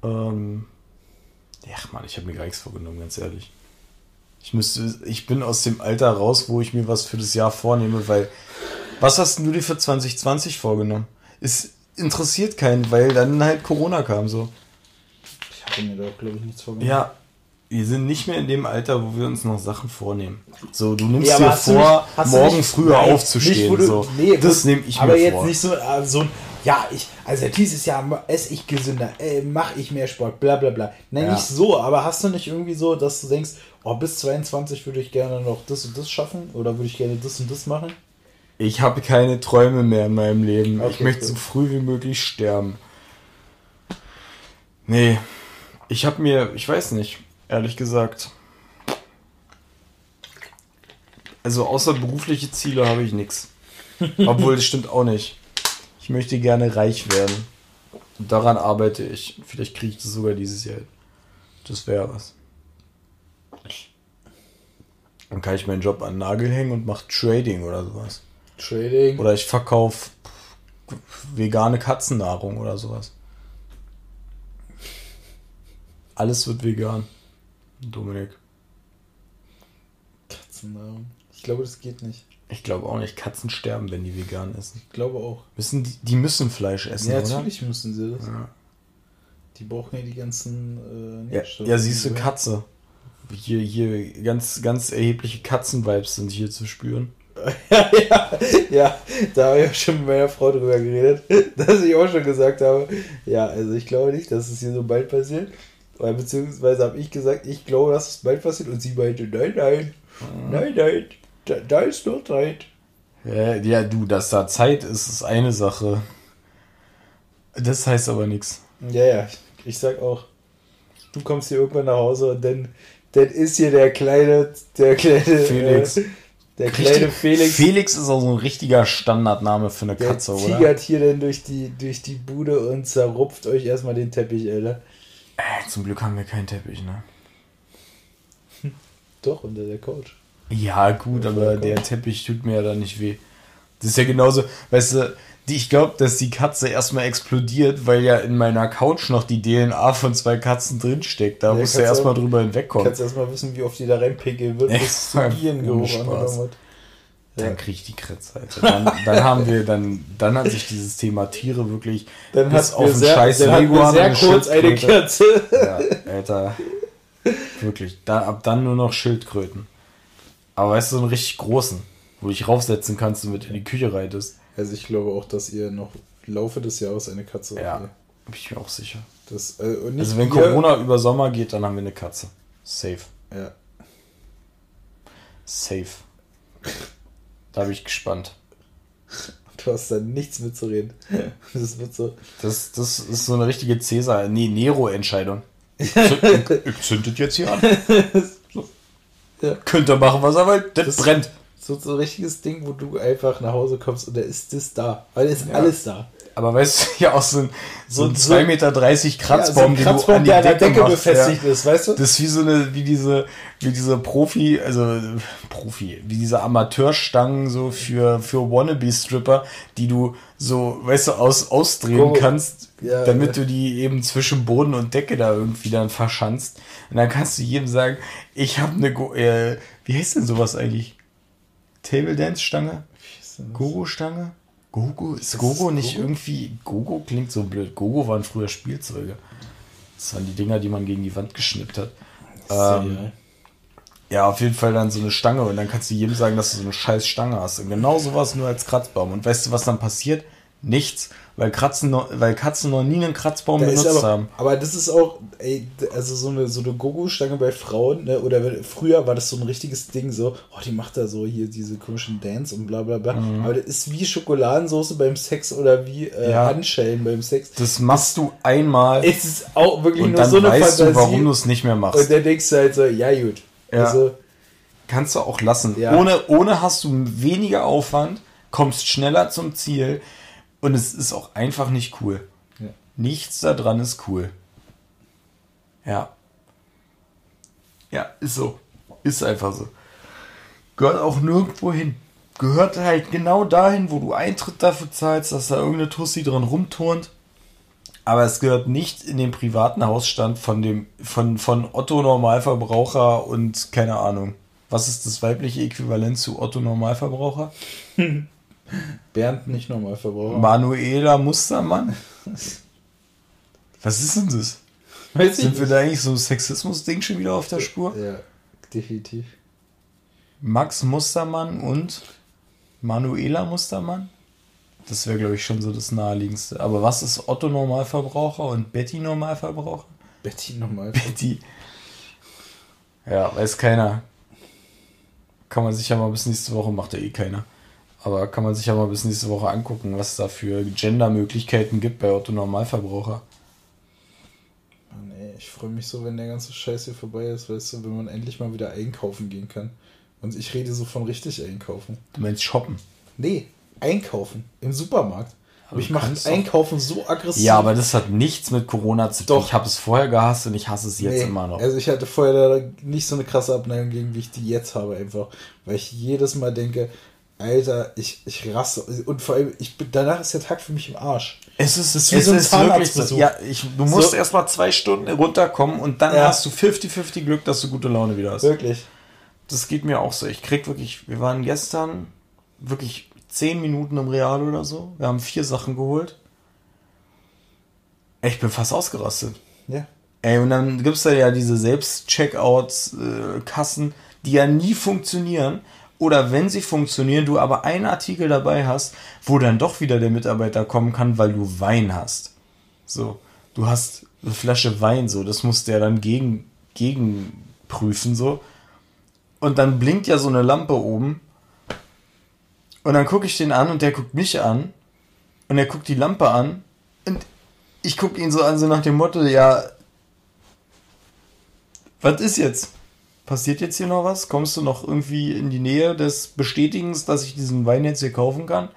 [SPEAKER 2] Ähm, ja, Mann, ich habe mir gar nichts vorgenommen, ganz ehrlich. Ich müsste, ich bin aus dem Alter raus, wo ich mir was für das Jahr vornehme, weil was hast du dir für 2020 vorgenommen? Es interessiert keinen, weil dann halt Corona kam so.
[SPEAKER 1] Ich habe mir da, glaube ich, nichts vorgenommen.
[SPEAKER 2] Ja, wir sind nicht mehr in dem Alter, wo wir uns noch Sachen vornehmen. So, du nimmst
[SPEAKER 1] Ja, aber
[SPEAKER 2] dir vor,
[SPEAKER 1] nicht-
[SPEAKER 2] morgen
[SPEAKER 1] nicht-
[SPEAKER 2] früher
[SPEAKER 1] Nein,
[SPEAKER 2] aufzustehen.
[SPEAKER 1] nicht, du-
[SPEAKER 2] so.
[SPEAKER 1] nee,
[SPEAKER 2] das nehme ich
[SPEAKER 1] aber
[SPEAKER 2] mir
[SPEAKER 1] jetzt
[SPEAKER 2] vor.
[SPEAKER 1] nicht so, äh, so ein, ja, ich, also dieses Jahr esse ich gesünder, äh, mache ich mehr Sport, bla bla bla. Nein,
[SPEAKER 2] Ja.
[SPEAKER 1] nicht so, aber hast du nicht irgendwie so, dass du denkst, oh, bis 22 würde ich gerne noch das und das schaffen oder würde ich gerne das und das machen?
[SPEAKER 2] Ich habe keine Träume mehr in meinem Leben. ich
[SPEAKER 1] Okay,
[SPEAKER 2] möchte
[SPEAKER 1] gut.
[SPEAKER 2] so früh wie möglich sterben. Nee, ich habe mir, ich weiß nicht, ehrlich gesagt. Also außer berufliche Ziele habe ich nichts. Obwohl, das stimmt auch nicht. Ich möchte gerne reich werden. Und daran arbeite ich. Vielleicht kriege ich das sogar dieses Jahr. Das wäre was. Dann kann ich meinen Job an den Nagel hängen und mache Trading oder sowas.
[SPEAKER 1] Trading.
[SPEAKER 2] Oder ich verkaufe vegane Katzennahrung oder sowas. Alles wird vegan. Dominik.
[SPEAKER 1] Katzennahrung. Ich glaube, das geht nicht.
[SPEAKER 2] Ich glaube auch nicht, Katzen sterben, wenn die vegan essen.
[SPEAKER 1] Ich glaube auch.
[SPEAKER 2] Müssen die, die müssen Fleisch essen,
[SPEAKER 1] ja,
[SPEAKER 2] oder?
[SPEAKER 1] natürlich müssen sie das.
[SPEAKER 2] Ja.
[SPEAKER 1] Die brauchen ja die ganzen äh,
[SPEAKER 2] Ja, ja, siehst du, Katze. Hier, hier ganz, ganz erhebliche Katzenvibes sind hier zu spüren.
[SPEAKER 1] ja, ja, ja, da habe ich auch schon mit meiner Frau drüber geredet, dass ich auch schon gesagt habe, ja, also ich glaube nicht, dass es hier so bald passiert. Oder beziehungsweise habe ich gesagt, ich glaube, dass es bald passiert und sie meinte, nein, nein, nein, nein, da, da ist noch Zeit.
[SPEAKER 2] Ja, ja, du, dass da Zeit ist, ist eine Sache. Das heißt aber nichts.
[SPEAKER 1] Ja, ja, ich sag auch, du kommst hier irgendwann nach Hause und dann, dann ist hier der kleine, der kleine
[SPEAKER 2] Felix.
[SPEAKER 1] Äh, der kleine Felix.
[SPEAKER 2] Felix ist auch so ein richtiger Standardname für eine
[SPEAKER 1] Der
[SPEAKER 2] Katze, oder?
[SPEAKER 1] tigert hier dann durch die, durch die Bude und zerrupft euch erstmal den Teppich, Alter.
[SPEAKER 2] Äh, zum Glück haben wir keinen Teppich, ne?
[SPEAKER 1] Doch, unter der Couch.
[SPEAKER 2] Ja, gut,
[SPEAKER 1] Ja,
[SPEAKER 2] aber der Teppich tut mir ja da nicht weh. Das ist ja genauso, weißt du, die, ich glaube, dass die Katze erstmal explodiert, weil ja in meiner Couch noch die DNA von zwei Katzen drinsteckt. Da
[SPEAKER 1] Ja,
[SPEAKER 2] musst du erstmal drüber hinwegkommen.
[SPEAKER 1] Kannst erstmal wissen, wie oft die da reinpinkeln wird,
[SPEAKER 2] Ja,
[SPEAKER 1] bis es zu angenommen hat.
[SPEAKER 2] Dann
[SPEAKER 1] Ja.
[SPEAKER 2] krieg ich die Kritze, Alter. Dann, dann haben wir, dann, dann hat sich dieses Thema Tiere wirklich
[SPEAKER 1] Dann
[SPEAKER 2] bis
[SPEAKER 1] mir
[SPEAKER 2] den
[SPEAKER 1] sehr,
[SPEAKER 2] scheiß
[SPEAKER 1] dann
[SPEAKER 2] Leguan
[SPEAKER 1] sehr kurz eine. Katze.
[SPEAKER 2] Ja, Alter. Wirklich. Da, ab dann nur noch Schildkröten. Aber weißt du, so einen richtig großen, wo du dich raufsetzen kannst und mit in die Küche reitest.
[SPEAKER 1] Also ich glaube auch, dass ihr noch im Laufe des Jahres eine Katze
[SPEAKER 2] Ja.
[SPEAKER 1] habt.
[SPEAKER 2] Bin ich mir auch sicher.
[SPEAKER 1] Das, äh,
[SPEAKER 2] Also wenn Corona über Sommer geht, dann haben wir eine Katze. Safe.
[SPEAKER 1] Ja.
[SPEAKER 2] Safe. Da bin ich gespannt.
[SPEAKER 1] Du hast da nichts mitzureden. Das wird so.
[SPEAKER 2] Das, das ist so eine richtige Cäsar, nee, Nero-Entscheidung. Ich zündet jetzt hier an.
[SPEAKER 1] Ja.
[SPEAKER 2] Könnt ihr machen, was ihr wollt. Das,
[SPEAKER 1] Das-
[SPEAKER 2] brennt.
[SPEAKER 1] So, so ein richtiges Ding, wo du einfach nach Hause kommst und da ist das da. Weil es ist
[SPEAKER 2] Ja.
[SPEAKER 1] alles da.
[SPEAKER 2] Aber weißt du, ja auch so ein, so ein
[SPEAKER 1] So-
[SPEAKER 2] 2,30 Meter Kratzbaum,
[SPEAKER 1] ja, so Kratzbaum,
[SPEAKER 2] den du
[SPEAKER 1] der
[SPEAKER 2] an die
[SPEAKER 1] an der Decke
[SPEAKER 2] machst,
[SPEAKER 1] befestigt
[SPEAKER 2] ja.
[SPEAKER 1] ist, weißt du?
[SPEAKER 2] Das ist wie so eine, wie diese, wie diese Profi, also Profi, wie diese Amateurstangen so für, für Wannabe-Stripper, die du so, weißt du, aus, ausdrehen
[SPEAKER 1] Oh.
[SPEAKER 2] kannst,
[SPEAKER 1] Ja,
[SPEAKER 2] damit du die eben zwischen Boden und Decke da irgendwie dann verschanzt. Und dann kannst du jedem sagen, ich habe eine, Go äh, wie heißt denn sowas eigentlich? Table Dance Stange? Gogo-Stange? Gogo? Ist Gogo nicht
[SPEAKER 1] Gogo?
[SPEAKER 2] irgendwie. Gogo klingt so blöd. Gogo waren früher Spielzeuge. Das waren die Dinger, die man gegen die Wand geschnippt hat. Ähm, ja, auf jeden Fall dann so eine Stange und dann kannst du jedem sagen, dass du so eine scheiß Stange hast. Und genau sowas nur als Kratzbaum. Und weißt du, was dann passiert? Nichts. Weil, Kratzen noch, weil Katzen noch nie einen Kratzbaum
[SPEAKER 1] Da
[SPEAKER 2] benutzt
[SPEAKER 1] aber,
[SPEAKER 2] haben.
[SPEAKER 1] aber das ist auch, ey, also so eine, so eine Gogo-Stange bei Frauen, ne, oder wenn, früher war das so ein richtiges Ding, so, oh, die macht da so hier diese komischen Dance und bla bla bla. Aber das ist wie Schokoladensauce beim Sex oder wie äh,
[SPEAKER 2] Mhm. Ja.
[SPEAKER 1] Handschellen beim Sex.
[SPEAKER 2] Das machst du einmal
[SPEAKER 1] Es ist auch wirklich
[SPEAKER 2] und
[SPEAKER 1] nur
[SPEAKER 2] dann
[SPEAKER 1] so eine
[SPEAKER 2] weißt
[SPEAKER 1] Fantasie.
[SPEAKER 2] du, warum du es nicht mehr machst.
[SPEAKER 1] und dann denkst du halt so, ja gut.
[SPEAKER 2] Ja.
[SPEAKER 1] Also,
[SPEAKER 2] Kannst du auch lassen.
[SPEAKER 1] Ja.
[SPEAKER 2] Ohne, ohne hast du weniger Aufwand, kommst schneller zum Ziel und es ist auch einfach nicht cool.
[SPEAKER 1] Ja.
[SPEAKER 2] Nichts daran ist cool. Ja. Ja, ist so. Ist einfach so. Gehört auch nirgendwo hin. Gehört halt genau dahin, wo du Eintritt dafür zahlst, dass da irgendeine Tussi dran rumturnt. Aber es gehört nicht in den privaten Hausstand von dem, von, von Otto Normalverbraucher und keine Ahnung. Was ist das weibliche Äquivalent zu Otto Normalverbraucher?
[SPEAKER 1] Bernd nicht normal verbrauchen.
[SPEAKER 2] Manuela Mustermann? Was ist denn das?
[SPEAKER 1] Weiß
[SPEAKER 2] Sind wir
[SPEAKER 1] nicht.
[SPEAKER 2] da eigentlich so Sexismus-Ding schon wieder auf der Spur?
[SPEAKER 1] Ja, definitiv.
[SPEAKER 2] Max Mustermann und Manuela Mustermann? Das wäre, glaube ich, schon so das naheliegendste. Aber was ist Otto Normalverbraucher und Betty Normalverbraucher?
[SPEAKER 1] Betty nochmal.
[SPEAKER 2] Betty. Ja, weiß keiner. Kann man sich ja mal bis nächste Woche, macht ja eh keiner. Aber kann man sich ja mal bis nächste Woche angucken, was es da für Gender-Möglichkeiten gibt bei Otto Normalverbraucher.
[SPEAKER 1] Mann, ey, ich freue mich so, wenn der ganze Scheiß hier vorbei ist, weißt du, wenn man endlich mal wieder einkaufen gehen kann. Und ich rede so von richtig einkaufen.
[SPEAKER 2] Du meinst shoppen?
[SPEAKER 1] Nee, einkaufen. Im Supermarkt. Aber ich mache Einkaufen so aggressiv.
[SPEAKER 2] Ja, aber das hat nichts mit Corona zu tun.
[SPEAKER 1] Doch.
[SPEAKER 2] Ich habe es vorher gehasst und ich hasse es jetzt
[SPEAKER 1] Nee,
[SPEAKER 2] immer noch.
[SPEAKER 1] Also ich hatte vorher nicht so eine krasse Abneigung gegen, wie ich die jetzt habe, einfach. Weil ich jedes Mal denke, Alter, ich, ich raste. Und vor allem, ich bin, danach ist der Tag für mich im Arsch.
[SPEAKER 2] Es ist,
[SPEAKER 1] Das ist so ein Zahnarztbesuch.
[SPEAKER 2] Ja, ich, du musst
[SPEAKER 1] So-
[SPEAKER 2] erst mal zwei Stunden runterkommen und dann
[SPEAKER 1] Ja.
[SPEAKER 2] hast du 50-50 Glück, dass du gute Laune wieder hast.
[SPEAKER 1] Wirklich.
[SPEAKER 2] Das geht mir auch so. Ich krieg wirklich, wir waren gestern wirklich 10 Minuten im Real oder so. Wir haben vier Sachen geholt. Ich bin fast ausgerastet.
[SPEAKER 1] Ja.
[SPEAKER 2] Ey, und dann gibt's da ja diese Selbst-Checkouts-Kassen, die ja nie funktionieren. Oder wenn sie funktionieren, du aber einen Artikel dabei hast, wo dann doch wieder der Mitarbeiter kommen kann, weil du Wein hast. So, du hast eine Flasche Wein, so, das muss der dann gegen, gegenprüfen, so. Und dann blinkt ja so eine Lampe oben. Und dann gucke ich den an und der guckt mich an. Und er guckt die Lampe an. Und ich gucke ihn so an, so nach dem Motto, ja, was ist jetzt? Passiert jetzt hier noch was? Kommst du noch irgendwie in die Nähe des Bestätigens, dass ich diesen Wein jetzt hier kaufen kann?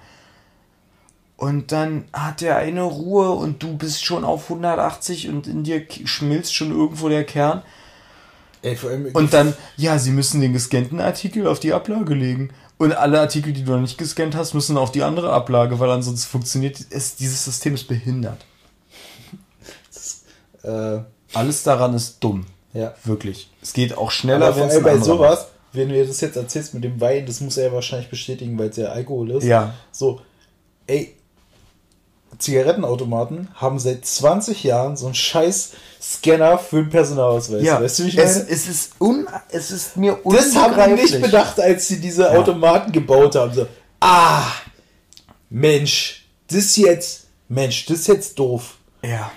[SPEAKER 2] Und dann hat er eine Ruhe und du bist schon auf 180 und in dir schmilzt schon irgendwo der Kern.
[SPEAKER 1] Ey, vor allem,
[SPEAKER 2] Und dann, ja, sie müssen den gescannten Artikel auf die Ablage legen. Und alle Artikel, die du noch nicht gescannt hast, müssen auf die andere Ablage, weil ansonsten funktioniert es, dieses System ist behindert.
[SPEAKER 1] äh,
[SPEAKER 2] Alles daran ist dumm.
[SPEAKER 1] Ja.
[SPEAKER 2] Wirklich. Es geht auch schneller, wenn es
[SPEAKER 1] bei sowas, wenn du dir das jetzt erzählst mit dem Wein, das muss er ja wahrscheinlich bestätigen, weil es ja Alkohol ist.
[SPEAKER 2] Ja.
[SPEAKER 1] So, ey, Zigarettenautomaten haben seit 20 Jahren so einen scheiß Scanner für den Personalausweis.
[SPEAKER 2] Ja,
[SPEAKER 1] weißt du, wie ich
[SPEAKER 2] es,
[SPEAKER 1] meine?
[SPEAKER 2] es, ist un, es ist mir
[SPEAKER 1] das haben die nicht
[SPEAKER 2] unbegreiflich.
[SPEAKER 1] bedacht, als sie diese Automaten gebaut haben. So, ah, Mensch, das jetzt, Mensch, das ist jetzt doof.
[SPEAKER 2] Ja.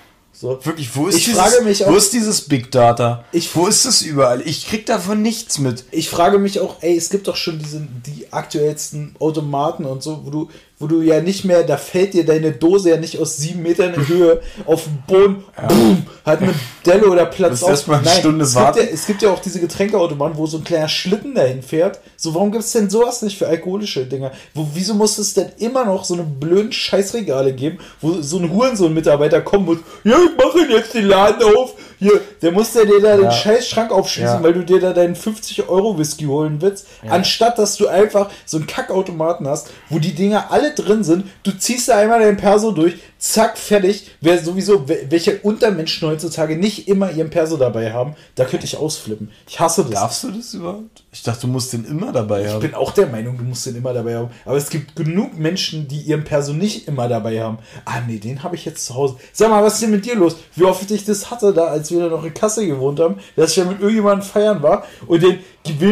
[SPEAKER 1] So.
[SPEAKER 2] Wirklich, wo ist
[SPEAKER 1] Ich
[SPEAKER 2] dieses,
[SPEAKER 1] frage mich auch-
[SPEAKER 2] wo ist dieses Big Data?
[SPEAKER 1] Ich-
[SPEAKER 2] wo ist es überall? Ich krieg davon nichts mit.
[SPEAKER 1] Ich frage mich auch, ey, es gibt doch schon diese, die aktuellsten Automaten und so, wo du, wo du ja nicht mehr, da fällt dir deine Dose ja nicht aus sieben Metern in Höhe auf den Boden, boom, hat eine Delle oder Platz
[SPEAKER 2] Musst erst mal eine
[SPEAKER 1] Nein,
[SPEAKER 2] Stunde
[SPEAKER 1] es gibt,
[SPEAKER 2] warten.
[SPEAKER 1] ja, es gibt ja auch diese Getränkeautomaten, wo so ein kleiner Schlitten dahin fährt. So, warum gibt es denn sowas nicht für alkoholische Dinger? Wo, wieso muss es denn immer noch so eine blöden Scheißregale geben, wo so ein Hurensohn-Mitarbeiter kommen muss, ja, ich mache jetzt den Laden auf. Hier, der muss der dir da den
[SPEAKER 2] Ja.
[SPEAKER 1] scheiß Schrank aufschließen,
[SPEAKER 2] Ja.
[SPEAKER 1] weil du dir da deinen 50-Euro-Whisky holen willst, anstatt dass du einfach so einen Kackautomaten hast, wo die Dinger alle drin sind, du ziehst da einmal dein Perso durch, zack, fertig. Wer sowieso, wel- welche Untermenschen heutzutage nicht immer ihren Perso dabei haben, da könnte ich ausflippen. Ich hasse das.
[SPEAKER 2] Darfst du das überhaupt? Ich dachte, du musst den immer dabei
[SPEAKER 1] Ich
[SPEAKER 2] haben.
[SPEAKER 1] bin auch der Meinung, du musst den immer dabei haben. Aber es gibt genug Menschen, die ihren Perso nicht immer dabei haben. Ah, nee, den habe ich jetzt zu Hause. Sag mal, was ist denn mit dir los? Wie oft ich das hatte, da, als wir da noch in Kassel gewohnt haben, dass ich ja mit irgendjemandem feiern war und den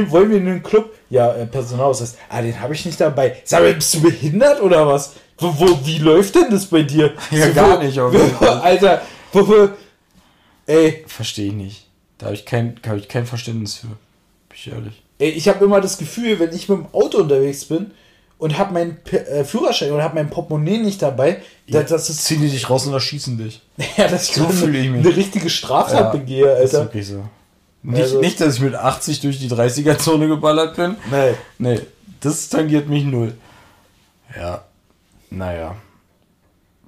[SPEAKER 1] wollen wir in den Club. Ja, äh, Personalausweis. Ah, den habe ich nicht dabei. Sag mal, bist du behindert oder was? Wo, wo, wie läuft denn das bei dir?
[SPEAKER 2] Ja,
[SPEAKER 1] So,
[SPEAKER 2] gar
[SPEAKER 1] wo-
[SPEAKER 2] nicht, auf
[SPEAKER 1] wo-
[SPEAKER 2] jeden Fall.
[SPEAKER 1] Alter, wo, wo, ey,
[SPEAKER 2] Verstehe ich nicht. Da habe ich, kein, hab ich kein Verständnis für. Bin ich ehrlich.
[SPEAKER 1] Ich habe immer das Gefühl, wenn ich mit dem Auto unterwegs bin und habe meinen P äh, Führerschein oder habe mein Portemonnaie nicht dabei, da, das ist
[SPEAKER 2] Zieh die dich raus und erschießen dich.
[SPEAKER 1] ja, dass ich
[SPEAKER 2] So fühle ich mich.
[SPEAKER 1] eine richtige Straftat begehe,
[SPEAKER 2] Ist
[SPEAKER 1] Alter.
[SPEAKER 2] wirklich so. Nicht,
[SPEAKER 1] Also-
[SPEAKER 2] nicht, dass ich mit 80 durch die 30er-Zone geballert bin.
[SPEAKER 1] Nee.
[SPEAKER 2] Nee, das tangiert mich null. Ja, naja.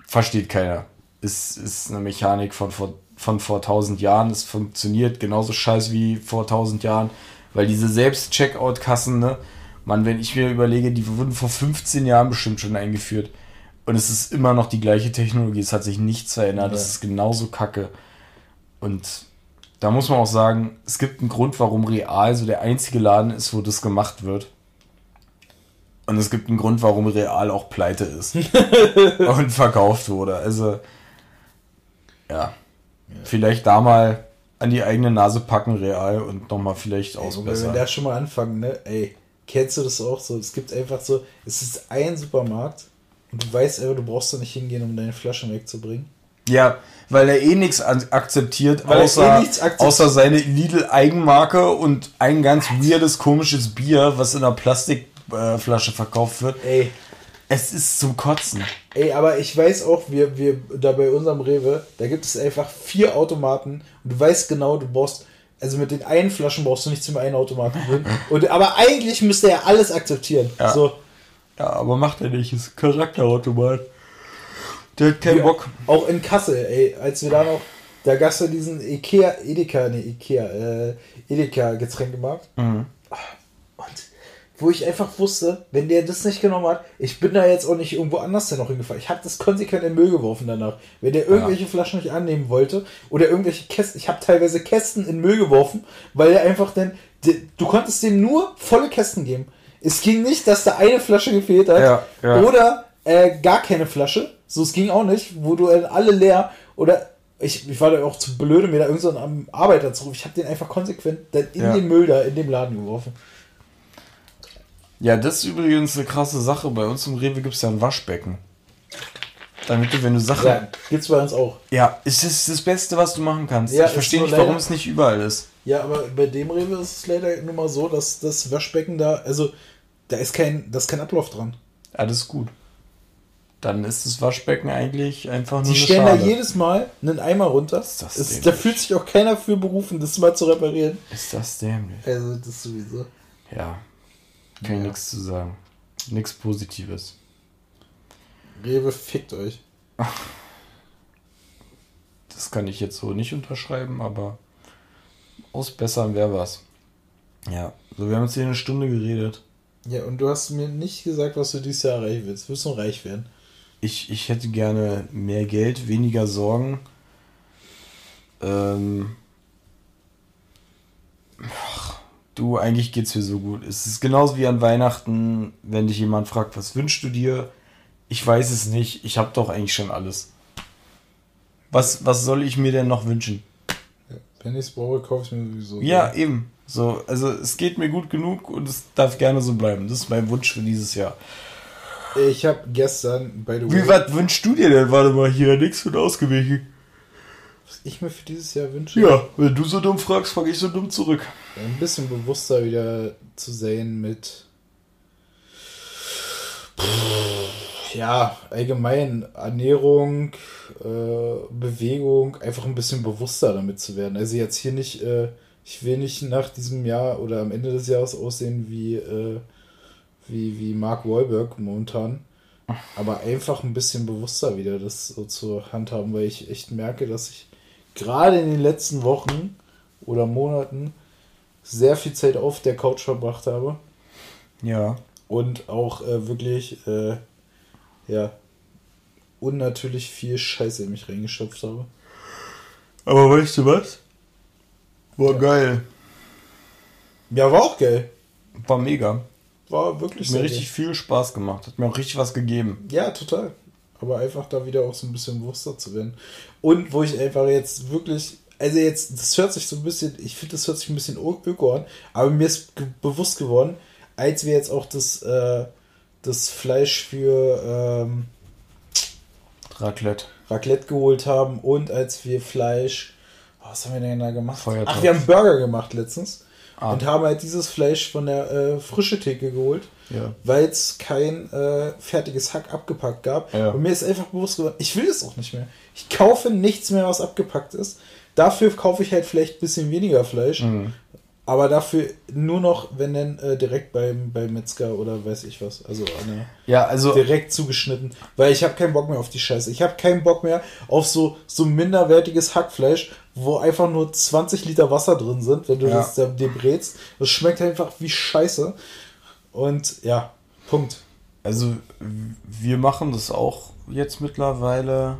[SPEAKER 2] Versteht keiner. Ist, ist eine Mechanik von vor, von vor 1000 Jahren. Es funktioniert genauso scheiße wie vor 1000 Jahren. Weil diese Selbst-Checkout-Kassen, ne, Mann, wenn ich mir überlege, die wurden vor 15 Jahren bestimmt schon eingeführt. Und es ist immer noch die gleiche Technologie. Es hat sich nichts verändert.
[SPEAKER 1] Ja.
[SPEAKER 2] Es ist genauso kacke. Und da muss man auch sagen, es gibt einen Grund, warum Real so der einzige Laden ist, wo das gemacht wird. Und es gibt einen Grund, warum Real auch pleite ist und verkauft wurde. Also, ja. Vielleicht da mal an die eigene Nase packen, Real, und nochmal vielleicht
[SPEAKER 1] Ey, wenn wir
[SPEAKER 2] ausbessern.
[SPEAKER 1] da schon mal anfangen, ne? Ey, kennst du das auch so? Es gibt einfach so, es ist ein Supermarkt Und du weißt aber, du brauchst da nicht hingehen, um deine Flaschen wegzubringen.
[SPEAKER 2] Ja, weil er eh nichts akzeptiert,
[SPEAKER 1] Weil er
[SPEAKER 2] außer,
[SPEAKER 1] eh nichts akzeptiert.
[SPEAKER 2] außer seine Lidl-Eigenmarke und ein ganz weirdes, komisches Bier, was in einer Plastikflasche verkauft wird.
[SPEAKER 1] Ey,
[SPEAKER 2] Es ist zum Kotzen.
[SPEAKER 1] ey, aber ich weiß auch, wir, wir, da bei unserem Rewe, da gibt es einfach vier Automaten und du weißt genau, du brauchst, also mit den einen Flaschen brauchst du nicht zum einen Automaten drin. Und, aber eigentlich müsste er alles akzeptieren.
[SPEAKER 2] Ja.
[SPEAKER 1] So.
[SPEAKER 2] Ja, aber macht er nicht, ist Charakterautomat. Der hat keinen
[SPEAKER 1] Ja,
[SPEAKER 2] Bock.
[SPEAKER 1] Auch in Kassel, ey, als wir da noch, da gab es ja diesen Ikea, Edeka, nee, Ikea, äh, Edeka Getränkemarkt.
[SPEAKER 2] Mhm.
[SPEAKER 1] Und wo ich einfach wusste, wenn der das nicht genommen hat, ich bin da jetzt auch nicht irgendwo anders dann noch hingefahren. Ich habe das konsequent in den Müll geworfen danach. Wenn der irgendwelche Flaschen nicht annehmen wollte oder irgendwelche Kästen, ich habe teilweise Kästen in den Müll geworfen, weil er einfach dann, du konntest dem nur volle Kästen geben. Es ging nicht, dass da eine Flasche gefehlt hat
[SPEAKER 2] Ja, ja.
[SPEAKER 1] oder äh, gar keine Flasche. So, es ging auch nicht, wo du äh, alle leer oder ich, ich war da auch zu blöde, mir da irgendeinen Arbeiter zu rufen. Ich habe den einfach konsequent dann in
[SPEAKER 2] Ja.
[SPEAKER 1] den Müll da in dem Laden geworfen.
[SPEAKER 2] Ja, das ist übrigens eine krasse Sache. Bei uns im Rewe gibt es ja ein Waschbecken. Damit du, wenn du Sachen.
[SPEAKER 1] Ja, gibt's bei uns auch.
[SPEAKER 2] Ja, es ist das Beste, was du machen kannst.
[SPEAKER 1] Ja,
[SPEAKER 2] ich verstehe nicht, warum es nicht überall ist.
[SPEAKER 1] Ja, aber bei dem Rewe ist es leider nur mal so, dass das Waschbecken da, also da ist kein, da ist kein Ablauf dran.
[SPEAKER 2] Alles gut. Dann ist das Waschbecken eigentlich einfach nur
[SPEAKER 1] Die stellen da
[SPEAKER 2] Schale.
[SPEAKER 1] jedes Mal einen Eimer runter.
[SPEAKER 2] Ist das
[SPEAKER 1] Es,
[SPEAKER 2] dämlich.
[SPEAKER 1] da fühlt sich auch keiner für berufen, das mal zu reparieren.
[SPEAKER 2] Ist das dämlich?
[SPEAKER 1] Also das sowieso.
[SPEAKER 2] Ja. Kann ich nichts zu sagen. Nichts Positives.
[SPEAKER 1] Rewe fickt euch.
[SPEAKER 2] Das kann ich jetzt so nicht unterschreiben, aber ausbessern wäre was. Ja, so wir haben jetzt hier eine Stunde geredet.
[SPEAKER 1] Ja, und du hast mir nicht gesagt, was du dieses Jahr erreichen willst. Willst du noch reich werden?
[SPEAKER 2] Ich, ich hätte gerne mehr Geld, weniger Sorgen. Ähm, du, eigentlich geht's mir so gut. Es ist genauso wie an Weihnachten, wenn dich jemand fragt, was wünschst du dir? Ich weiß es nicht. Ich habe doch eigentlich schon alles. Was, was soll ich mir denn noch wünschen?
[SPEAKER 1] Ja, wenn ich es brauche, kaufe ich mir sowieso.
[SPEAKER 2] Ja, eben. So, also es geht mir gut genug und es darf gerne so bleiben. Das ist mein Wunsch für dieses Jahr.
[SPEAKER 1] Ich habe gestern, by the way,
[SPEAKER 2] Wie, was wünschst du dir denn? Warte mal, hier nichts wird ausgewichen.
[SPEAKER 1] Was ich mir für dieses Jahr wünsche,
[SPEAKER 2] Ja, wenn du so dumm fragst, frage ich so dumm zurück.
[SPEAKER 1] ein bisschen bewusster wieder zu sein mit ja, allgemein Ernährung, äh, Bewegung, einfach ein bisschen bewusster damit zu werden. Also jetzt hier nicht, äh, ich will nicht nach diesem Jahr oder am Ende des Jahres aussehen wie, äh, wie, wie Mark Wahlberg momentan. Aber einfach ein bisschen bewusster wieder das so zu handhaben, weil ich echt merke, dass ich gerade in den letzten Wochen oder Monaten sehr viel Zeit auf der Couch verbracht habe
[SPEAKER 2] Ja.
[SPEAKER 1] und auch äh, wirklich äh, ja unnatürlich viel Scheiße in mich reingestopft habe.
[SPEAKER 2] Aber weißt du was? War
[SPEAKER 1] Ja.
[SPEAKER 2] geil.
[SPEAKER 1] Ja, war auch geil.
[SPEAKER 2] War mega.
[SPEAKER 1] War wirklich
[SPEAKER 2] Hat mir richtig viel Spaß gemacht. Hat mir auch richtig was gegeben.
[SPEAKER 1] Ja, total. Aber einfach da wieder auch so ein bisschen bewusster zu werden. Und wo ich einfach jetzt wirklich, also jetzt, das hört sich so ein bisschen, ich finde, das hört sich ein bisschen öko an, aber mir ist ge bewusst geworden, als wir jetzt auch das, äh, das Fleisch für ähm,
[SPEAKER 2] Raclette.
[SPEAKER 1] Raclette geholt haben und als wir Fleisch. oh, Was haben wir denn da gemacht?
[SPEAKER 2] Feuertopf.
[SPEAKER 1] Ach, wir haben Burger gemacht letztens.
[SPEAKER 2] Ah.
[SPEAKER 1] Und haben halt dieses Fleisch von der äh, frische Theke geholt,
[SPEAKER 2] Ja.
[SPEAKER 1] weil es kein äh, fertiges Hack abgepackt gab.
[SPEAKER 2] Ja.
[SPEAKER 1] Und mir ist einfach bewusst geworden, ich will es auch nicht mehr. Ich kaufe nichts mehr, was abgepackt ist. Dafür kaufe ich halt vielleicht ein bisschen weniger Fleisch.
[SPEAKER 2] Mhm.
[SPEAKER 1] Aber dafür nur noch, wenn dann äh, direkt beim, beim Metzger oder weiß ich was. Also eine
[SPEAKER 2] Ja, also.
[SPEAKER 1] direkt zugeschnitten, weil ich habe keinen Bock mehr auf die Scheiße. Ich habe keinen Bock mehr auf so so minderwertiges Hackfleisch, wo einfach nur 20 Liter Wasser drin sind, wenn du
[SPEAKER 2] Ja.
[SPEAKER 1] das da dir brätst. Das schmeckt einfach wie Scheiße. Und ja, Punkt.
[SPEAKER 2] Also, wir machen das auch jetzt mittlerweile.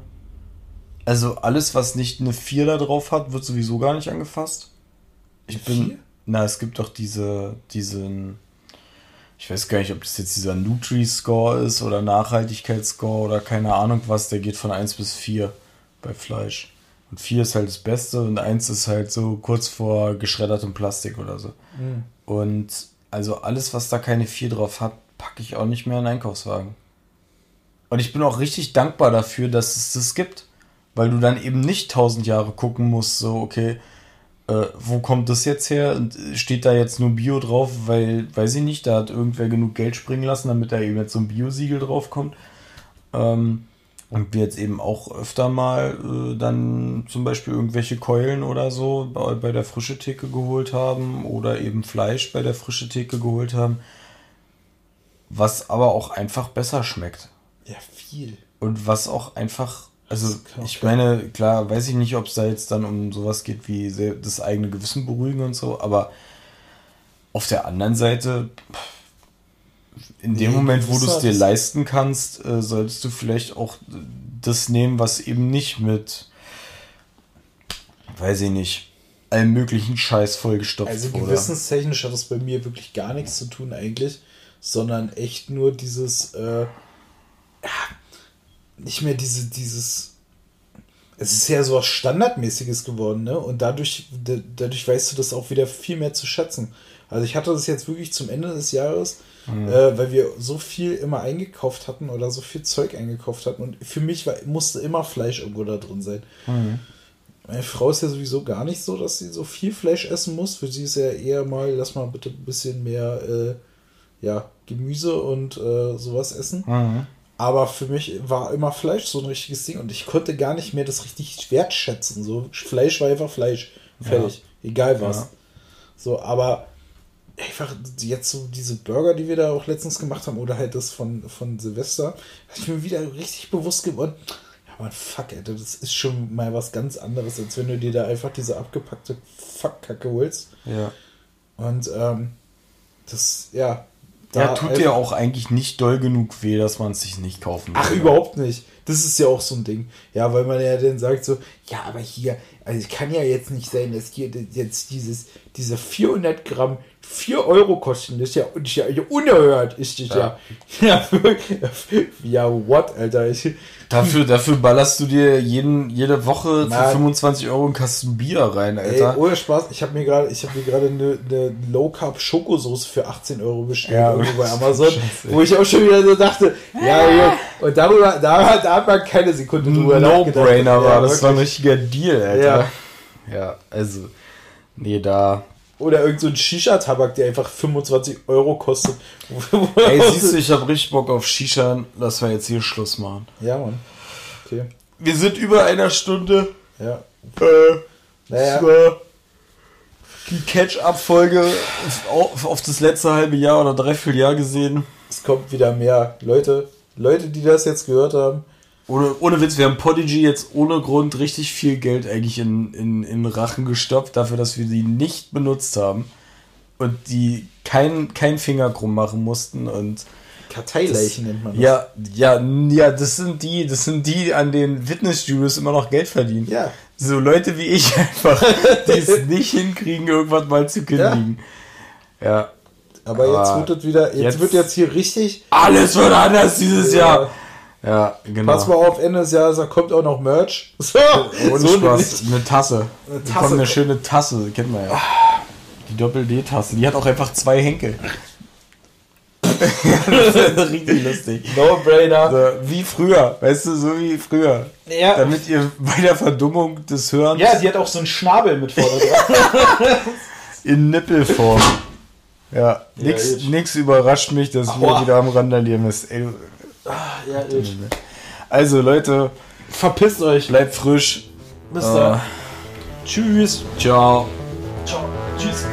[SPEAKER 2] Also, alles, was nicht eine 4 da drauf hat, wird sowieso gar nicht angefasst. Ich bin.
[SPEAKER 1] vier?
[SPEAKER 2] Na, es gibt doch diese, diesen. Ich weiß gar nicht, ob das jetzt dieser Nutri-Score ist oder Nachhaltigkeitsscore oder keine Ahnung was. Der geht von 1 bis 4 bei Fleisch. Und 4 ist halt das Beste und 1 ist halt so kurz vor geschreddertem Plastik oder so. Und also alles, was da keine 4 drauf hat, packe ich auch nicht mehr in den Einkaufswagen. Und ich bin auch richtig dankbar dafür, dass es das gibt. Weil du dann eben nicht tausend Jahre gucken musst, so, okay, äh, wo kommt das jetzt her? Und steht da jetzt nur Bio drauf, weil, weiß ich nicht, da hat irgendwer genug Geld springen lassen, damit da eben jetzt so ein Bio-Siegel draufkommt. Ähm, und wir jetzt eben auch öfter mal äh, dann zum Beispiel irgendwelche Keulen oder so bei, bei der frische Theke geholt haben oder eben Fleisch bei der frische Theke geholt haben, was aber auch einfach besser schmeckt.
[SPEAKER 1] Ja, viel.
[SPEAKER 2] Und was auch einfach, also ich meine, klar, weiß ich nicht, ob es da jetzt dann um sowas geht wie das eigene Gewissen beruhigen und so, aber auf der anderen Seite, in dem
[SPEAKER 1] Nee,
[SPEAKER 2] Moment, wo du es
[SPEAKER 1] Gewissheit
[SPEAKER 2] dir
[SPEAKER 1] ist-
[SPEAKER 2] leisten kannst, äh, solltest du vielleicht auch das nehmen, was eben nicht mit, weiß ich nicht, allem möglichen Scheiß vollgestopft
[SPEAKER 1] Also
[SPEAKER 2] wurde.
[SPEAKER 1] gewissenstechnisch hat das bei mir wirklich gar nichts zu tun eigentlich, sondern echt nur dieses, äh, ja, nicht mehr diese, dieses, es ist ja so was Standardmäßiges geworden, ne? Und dadurch, da- dadurch weißt du das auch wieder viel mehr zu schätzen. Also ich hatte das jetzt wirklich zum Ende des Jahres, äh, weil wir so viel immer eingekauft hatten oder so viel Zeug eingekauft hatten und für mich war, musste immer Fleisch irgendwo da drin sein. Meine Frau ist ja sowieso gar nicht so, dass sie so viel Fleisch essen muss. Für sie ist ja eher mal, lass mal bitte ein bisschen mehr äh, ja, Gemüse und äh, sowas essen.
[SPEAKER 2] Mhm.
[SPEAKER 1] Aber für mich war immer Fleisch so ein richtiges Ding und ich konnte gar nicht mehr das richtig wertschätzen. So, Fleisch war einfach Fleisch. Fertig. Egal was.
[SPEAKER 2] Ja.
[SPEAKER 1] So, aber einfach jetzt so diese Burger, die wir da auch letztens gemacht haben, oder halt das von, von Silvester, habe ich mir wieder richtig bewusst geworden. Ja, man, fuck, Alter, das ist schon mal was ganz anderes, als wenn du dir da einfach diese abgepackte Fuckkacke holst.
[SPEAKER 2] Ja.
[SPEAKER 1] Und ähm, das, ja.
[SPEAKER 2] Ja,
[SPEAKER 1] da
[SPEAKER 2] tut
[SPEAKER 1] einfach-
[SPEAKER 2] dir auch eigentlich nicht doll genug weh, dass man es sich nicht kaufen
[SPEAKER 1] Ach,
[SPEAKER 2] will.
[SPEAKER 1] überhaupt nicht. Das ist ja auch so ein Ding. Ja, weil man ja dann sagt so, ja, aber hier, also es kann ja jetzt nicht sein, dass hier jetzt dieses, diese 400 Gramm 4 Euro kosten. Das ist ja, das ist ja unerhört, ist das ja. Ja, ja, what, Alter.
[SPEAKER 2] Dafür, dafür ballerst du dir jeden, jede Woche
[SPEAKER 1] Nein.
[SPEAKER 2] für 25 Euro einen Kasten Bier rein,
[SPEAKER 1] ey,
[SPEAKER 2] Alter.
[SPEAKER 1] ohne Spaß, ich habe mir gerade, ich habe mir gerade eine, eine Low Carb Schokosoße für 18 Euro bestellt
[SPEAKER 2] Ja,
[SPEAKER 1] irgendwo bei Amazon,
[SPEAKER 2] Scheiße.
[SPEAKER 1] wo ich auch schon wieder so dachte, ja, ja, und darüber, da, da hat man keine Sekunde drüber nachgedacht.
[SPEAKER 2] No-Brainer war,
[SPEAKER 1] Ja,
[SPEAKER 2] das war ein richtiger Deal, Alter. Ja. also, nee, da.
[SPEAKER 1] Oder irgend so ein Shisha-Tabak, der einfach 25 Euro kostet.
[SPEAKER 2] Ey, siehst du, ich hab richtig Bock auf Shisha. Lass wir jetzt hier Schluss machen.
[SPEAKER 1] Ja, Mann. Okay.
[SPEAKER 2] Wir sind über einer Stunde.
[SPEAKER 1] Ja.
[SPEAKER 2] Äh,
[SPEAKER 1] Naja.
[SPEAKER 2] war die Catch-Up-Folge auf, auf das letzte halbe Jahr oder dreiviertel Jahr gesehen.
[SPEAKER 1] Es kommt wieder mehr. Leute, Leute, die das jetzt gehört haben.
[SPEAKER 2] Ohne, ohne Witz, wir haben Podigy jetzt ohne Grund richtig viel Geld eigentlich in, in, in Rachen gestopft, dafür, dass wir die nicht benutzt haben und die kein, kein Finger krumm machen mussten und
[SPEAKER 1] Karteileichen nennt man das.
[SPEAKER 2] ja, ja, ja, das sind die, das sind die, an den Fitnessstudios immer noch Geld verdienen.
[SPEAKER 1] Ja.
[SPEAKER 2] So Leute wie ich einfach, die es nicht hinkriegen, irgendwas mal zu kündigen. Ja.
[SPEAKER 1] Aber jetzt
[SPEAKER 2] Aber
[SPEAKER 1] wird es wieder, jetzt,
[SPEAKER 2] jetzt-
[SPEAKER 1] wird jetzt hier richtig.
[SPEAKER 2] Alles wird anders dieses
[SPEAKER 1] Ja.
[SPEAKER 2] Jahr. Ja, genau.
[SPEAKER 1] Pass mal auf, Ende des Jahres, da kommt auch noch Merch. So,
[SPEAKER 2] Ohne
[SPEAKER 1] so
[SPEAKER 2] Spaß. Eine Tasse.
[SPEAKER 1] Eine Tasse.
[SPEAKER 2] eine schöne Tasse, kennt man ja. Die Doppel-D-Tasse. Die hat auch einfach zwei Henkel. das ist richtig lustig.
[SPEAKER 1] No-Brainer.
[SPEAKER 2] So, wie früher, weißt du, so wie früher.
[SPEAKER 1] Ja.
[SPEAKER 2] Damit ihr bei der Verdummung des Hörens
[SPEAKER 1] ja, die hat auch so einen Schnabel mit vorne dran.
[SPEAKER 2] in Nippelform. Ja, nix,
[SPEAKER 1] gut.
[SPEAKER 2] nix überrascht mich, dass
[SPEAKER 1] Aua.
[SPEAKER 2] wir wieder am Randalieren ist. Ey,
[SPEAKER 1] ja, ich.
[SPEAKER 2] Also Leute,
[SPEAKER 1] Verpisst euch.
[SPEAKER 2] bleibt frisch.
[SPEAKER 1] Bis dann. Tschüss.
[SPEAKER 2] Ciao.
[SPEAKER 1] Ciao. Tschüss.